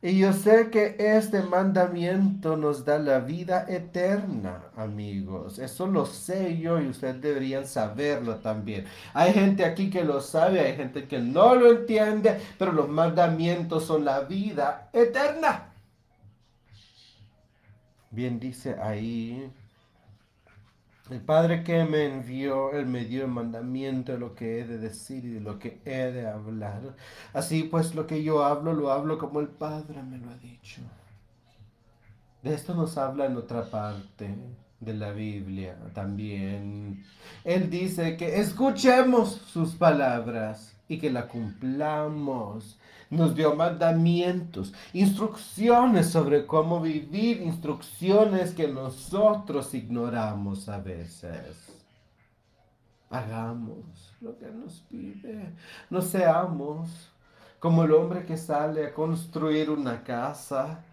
y yo sé que este mandamiento nos da la vida eterna, amigos. Eso lo sé yo y ustedes deberían saberlo también. Hay gente aquí que lo sabe, hay gente que no lo entiende, pero los mandamientos son la vida eterna. Bien dice ahí el Padre que me envió, Él me dio el mandamiento de lo que he de decir y de lo que he de hablar. Así pues, lo que yo hablo, lo hablo como el Padre me lo ha dicho. De esto nos habla en otra parte de la Biblia también. Él dice que escuchemos sus palabras y que la cumplamos nos dio mandamientos, instrucciones sobre cómo vivir, instrucciones que nosotros ignoramos a veces. Hagamos lo que nos pide, no seamos como el hombre que sale a construir una casa.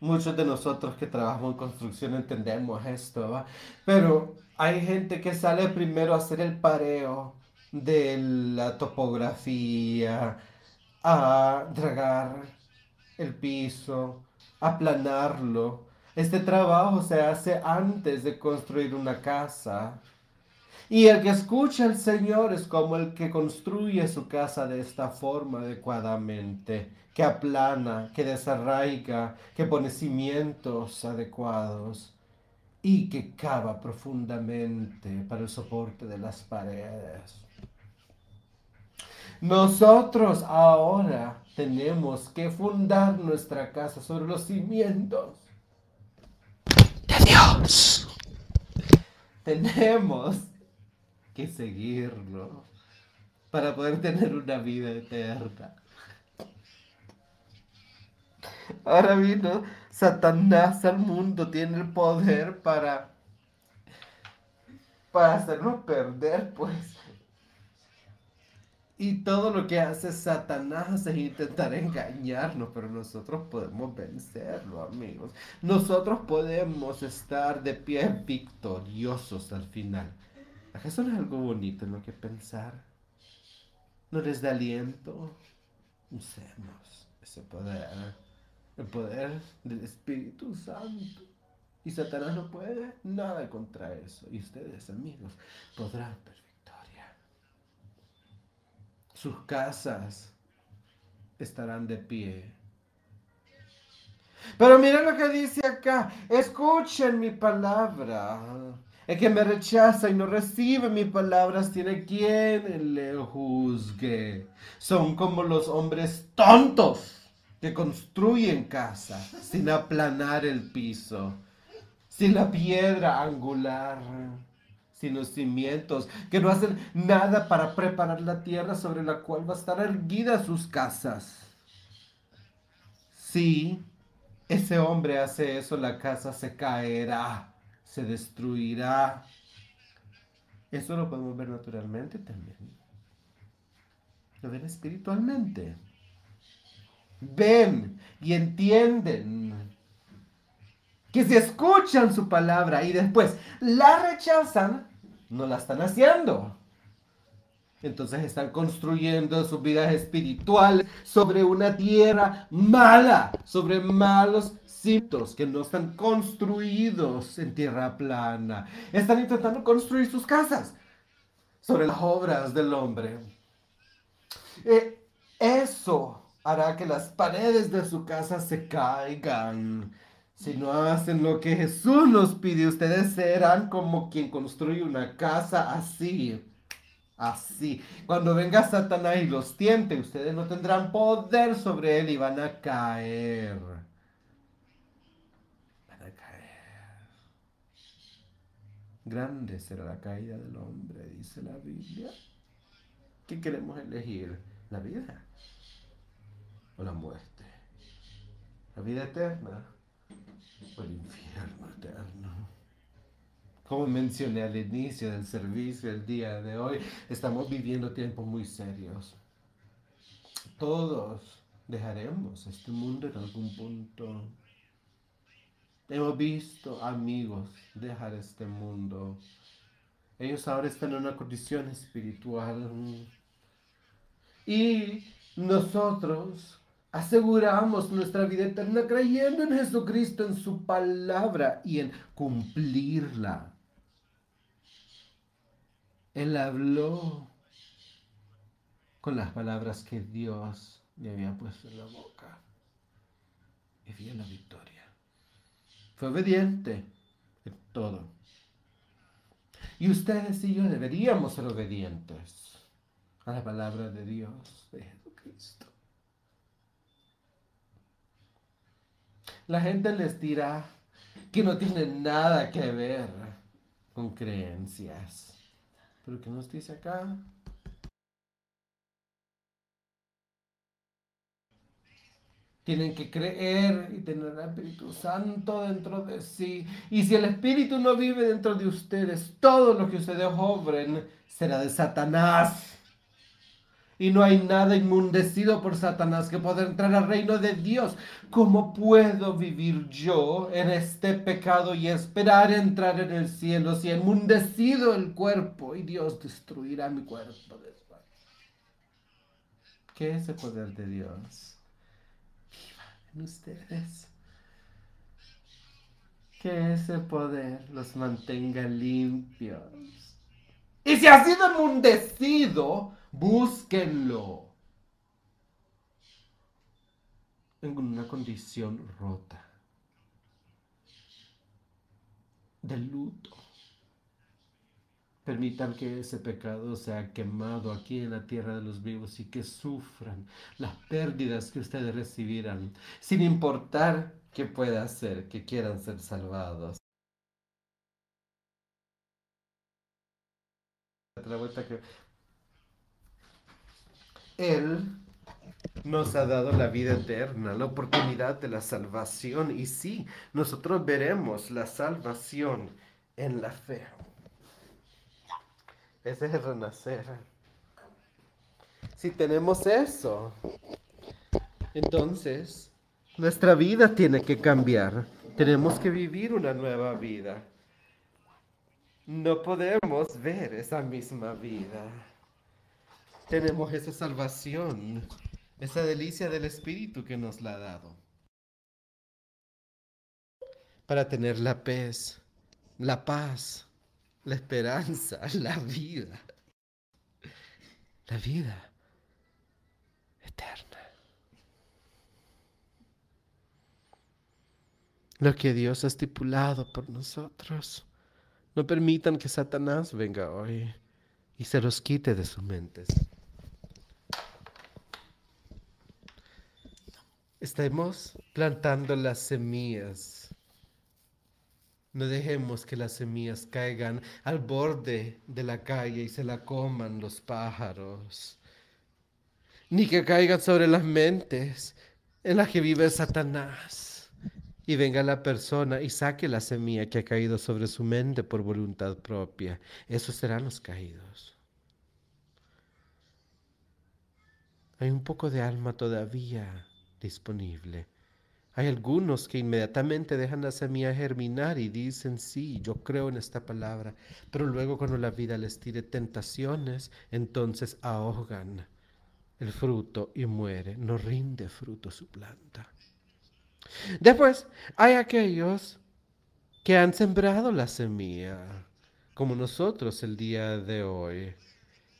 Muchos de nosotros que trabajamos en construcción entendemos esto, pero hay gente que sale primero a hacer el pareo de la topografía, a dragar el piso, aplanarlo. Este trabajo se hace antes de construir una casa. Y el que escucha al Señor es como el que construye su casa de esta forma adecuadamente, que aplana, que desarraiga, que pone cimientos adecuados y que cava profundamente para el soporte de las paredes. Nosotros ahora tenemos que fundar nuestra casa sobre los cimientos de Dios. Tenemos que seguirlo para poder tener una vida eterna. Ahora vino Satanás al mundo, tiene el poder para, para hacernos perder, pues y todo lo que hace Satanás es intentar engañarnos, pero nosotros podemos vencerlo, amigos. Nosotros podemos estar de pie victoriosos al final. ¿Acaso no es algo bonito en lo que pensar? ¿No les da aliento? Usemos ese poder, el poder del Espíritu Santo. Y Satanás no puede nada contra eso. Y ustedes, amigos, podrán victoria. Sus casas estarán de pie. Pero mira lo que dice acá. Escuchen mi palabra. El que me rechaza y no recibe mis palabras tiene quien le juzgue. Son como los hombres tontos que construyen casa sin aplanar el piso, sin la piedra angular, sin los cimientos, que no hacen nada para preparar la tierra sobre la cual va a estar erguida sus casas. Si ese hombre hace eso, la casa se caerá, se destruirá. Eso lo podemos ver naturalmente también. Lo ven espiritualmente ven y entienden que si escuchan su palabra y después la rechazan, no la están haciendo. Entonces están construyendo sus vidas espirituales sobre una tierra mala, sobre malos cimientos que no están construidos en tierra plana. Están intentando construir sus casas sobre las obras del hombre. Eh, eso hará que las paredes de su casa se caigan. Si no hacen lo que Jesús nos pide, ustedes serán como quien construye una casa así. Así. Cuando venga Satanás y los tiente, ustedes no tendrán poder sobre él y van a caer. Van a caer. Grande será la caída del hombre, dice la Biblia. ¿Qué queremos elegir? La vida la muerte? ¿La vida eterna o el infierno eterno? Como mencioné al inicio del servicio el día de hoy, estamos viviendo tiempos muy serios. Todos dejaremos este mundo en algún punto. Hemos visto amigos dejar este mundo. Ellos ahora están en una condición espiritual. Y nosotros aseguramos nuestra vida eterna creyendo en Jesucristo, en su palabra y en cumplirla. Él habló con las palabras que Dios le había puesto en la boca y vio la victoria. Fue obediente en todo. Y ustedes y yo deberíamos ser obedientes a la palabra de Dios, de Jesucristo. La gente les dirá que no tiene nada que ver con creencias. Pero ¿qué nos dice acá? Tienen que creer y tener el Espíritu Santo dentro de sí. Y si el Espíritu no vive dentro de ustedes, todo lo que ustedes obren será de Satanás y no hay nada inmundecido por Satanás que pueda entrar al reino de Dios. ¿Cómo puedo vivir yo en este pecado y esperar entrar en el cielo si inmundecido el cuerpo y Dios destruirá mi cuerpo después? ¿Qué es el poder de Dios? Viva en ustedes. Que ese poder los mantenga limpios. Y si ha sido inmundecido, Búsquenlo. En una condición rota. De luto. Permitan que ese pecado sea quemado aquí en la tierra de los vivos y que sufran las pérdidas que ustedes recibirán, sin importar qué pueda hacer, que quieran ser salvados. La vuelta que él nos ha dado la vida eterna, la oportunidad de la salvación. Y sí, nosotros veremos la salvación en la fe. Ese es el renacer. Si tenemos eso, entonces nuestra vida tiene que cambiar. Tenemos que vivir una nueva vida. No podemos ver esa misma vida tenemos esa salvación, esa delicia del Espíritu que nos la ha dado. para tener la paz, la paz, la esperanza, la vida, la vida eterna. Lo que Dios ha estipulado por nosotros. No permitan que Satanás venga hoy y se los quite de sus mentes. Estemos plantando las semillas. No dejemos que las semillas caigan al borde de la calle y se la coman los pájaros. Ni que caigan sobre las mentes en las que vive Satanás. Y venga la persona y saque la semilla que ha caído sobre su mente por voluntad propia. Esos serán los caídos. Hay un poco de alma todavía disponible. Hay algunos que inmediatamente dejan la semilla germinar y dicen, sí, yo creo en esta palabra, pero luego cuando la vida les tire tentaciones, entonces ahogan el fruto y muere, no rinde fruto su planta. Después hay aquellos que han sembrado la semilla, como nosotros el día de hoy.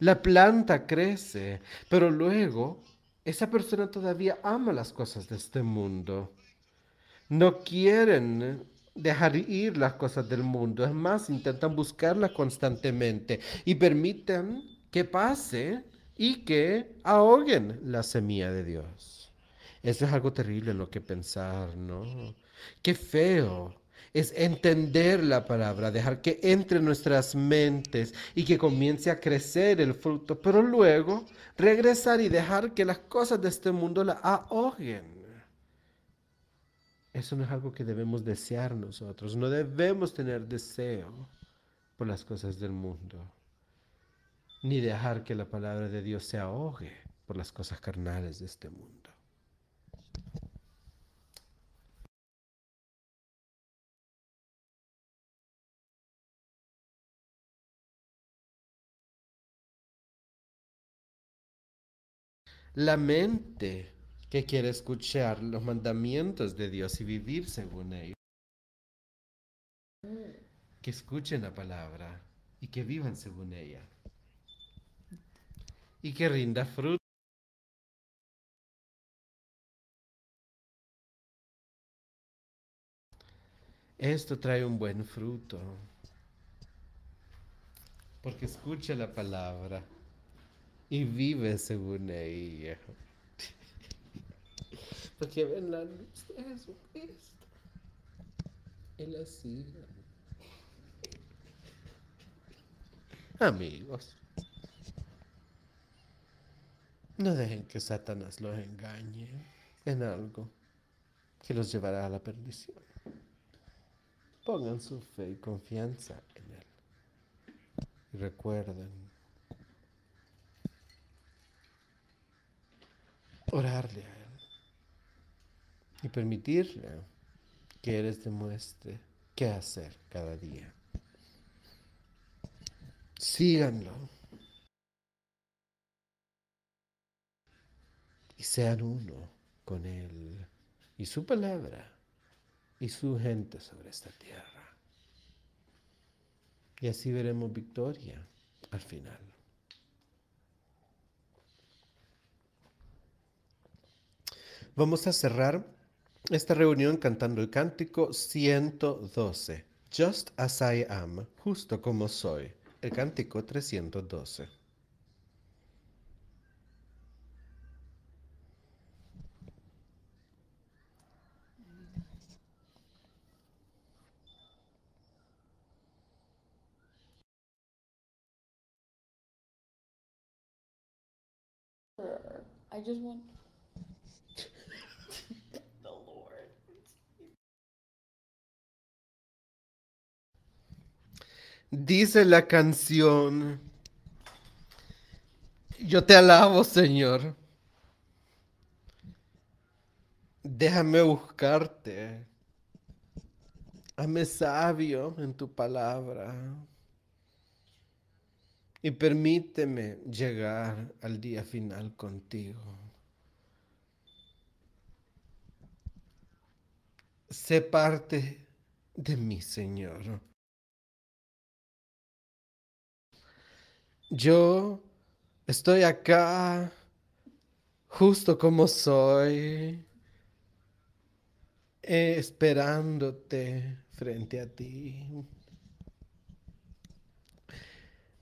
La planta crece, pero luego esa persona todavía ama las cosas de este mundo. No quieren dejar ir las cosas del mundo. Es más, intentan buscarlas constantemente y permiten que pase y que ahoguen la semilla de Dios. Eso es algo terrible en lo que pensar, ¿no? Qué feo es entender la palabra, dejar que entre en nuestras mentes y que comience a crecer el fruto, pero luego regresar y dejar que las cosas de este mundo la ahoguen. Eso no es algo que debemos desear nosotros, no debemos tener deseo por las cosas del mundo, ni dejar que la palabra de Dios se ahogue por las cosas carnales de este mundo. La mente que quiere escuchar los mandamientos de Dios y vivir según ellos. Que escuchen la palabra y que vivan según ella. Y que rinda fruto. Esto trae un buen fruto. Porque escucha la palabra y vive según ella. Porque ven la luz de Jesucristo y la sigan. Amigos, no dejen que Satanás los engañe en algo que los llevará a la perdición. Pongan su fe y confianza en Él. Y recuerden orarle a Él y permitirle que Él les demuestre qué hacer cada día. Síganlo. Y sean uno con Él y su palabra y su gente sobre esta tierra. Y así veremos victoria al final. Vamos a cerrar esta reunión cantando el cántico 112, Just as I am, justo como soy, el cántico 312. I just want Dice la canción, yo te alabo, Señor. Déjame buscarte. Hazme sabio en tu palabra. Y permíteme llegar al día final contigo. Sé parte de mí, Señor. Yo estoy acá justo como soy, esperándote frente a ti.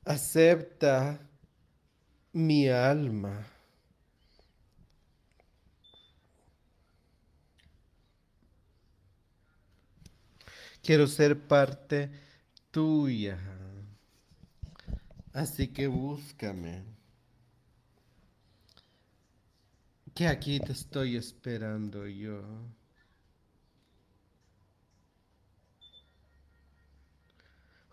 Acepta mi alma. Quiero ser parte tuya. Así que búscame. Que aquí te estoy esperando yo.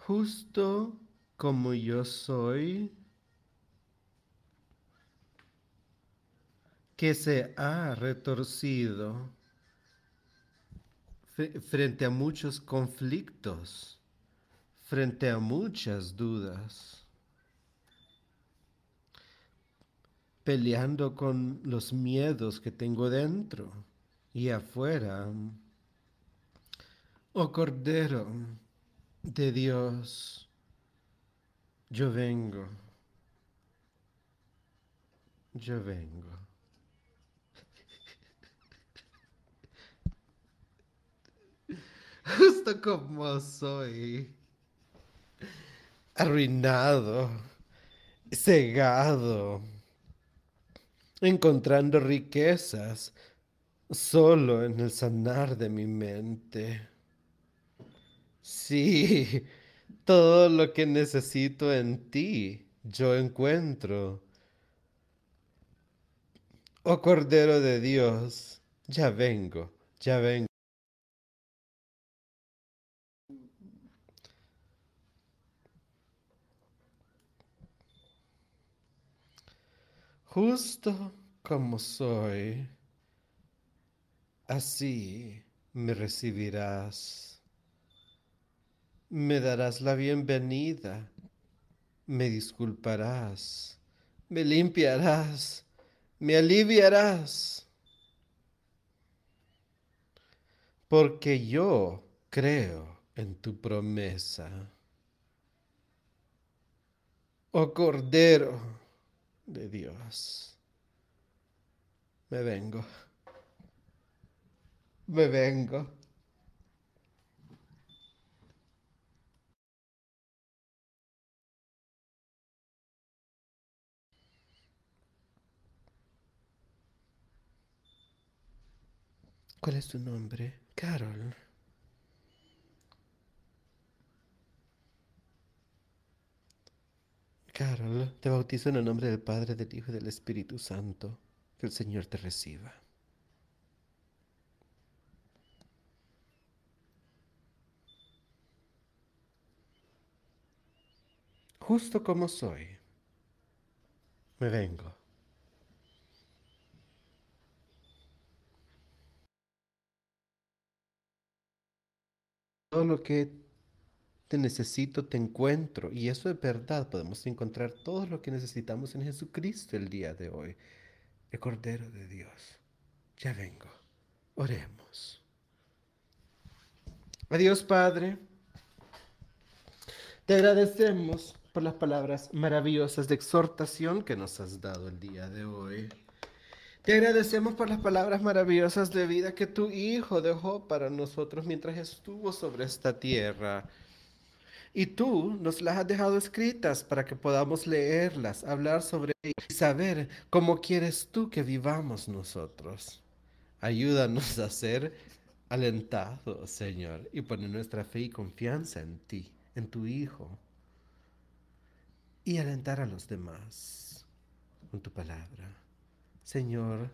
Justo como yo soy, que se ha retorcido frente a muchos conflictos, frente a muchas dudas, peleando con los miedos que tengo dentro y afuera. Oh Cordero de Dios, yo vengo, yo vengo. Justo como soy. Arruinado. Cegado. Encontrando riquezas solo en el sanar de mi mente. Sí, todo lo que necesito en ti yo encuentro. Oh Cordero de Dios, ya vengo, ya vengo. Justo como soy, así me recibirás. Me darás la bienvenida, me disculparás, me limpiarás, me aliviarás. Porque yo creo en tu promesa. Oh Cordero de Dios. Me vengo. Me vengo. ¿Cuál es tu nombre? Carol. Carol, te bautizo en el nombre del Padre, del Hijo y del Espíritu Santo. Que el Señor te reciba. Justo como soy, me vengo. Todo lo que necesito, te encuentro. Y eso es verdad. Podemos encontrar todo lo que necesitamos en Jesucristo el día de hoy. El Cordero de Dios. Ya vengo. Oremos. Adiós, Padre. Te agradecemos por las palabras maravillosas de exhortación que nos has dado el día de hoy. Te agradecemos por las palabras maravillosas de vida que tu Hijo dejó para nosotros mientras estuvo sobre esta tierra. Y tú nos las has dejado escritas para que podamos leerlas, hablar sobre ellas y saber cómo quieres tú que vivamos nosotros. Ayúdanos a ser alentados, Señor, y poner nuestra fe y confianza en ti, en tu Hijo. Y alentar a los demás con tu palabra. Señor,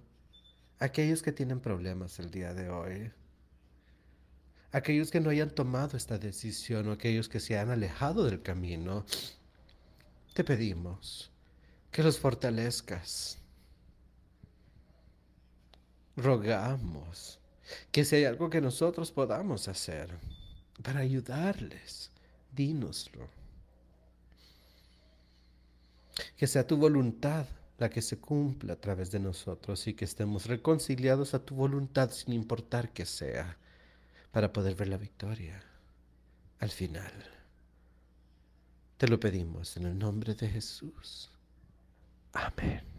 aquellos que tienen problemas el día de hoy, aquellos que no hayan tomado esta decisión o aquellos que se han alejado del camino, te pedimos que los fortalezcas. Rogamos que si hay algo que nosotros podamos hacer para ayudarles, dínoslo. Que sea tu voluntad la que se cumpla a través de nosotros y que estemos reconciliados a tu voluntad sin importar que sea para poder ver la victoria. al final. Te lo pedimos en el nombre de Jesús. Amén.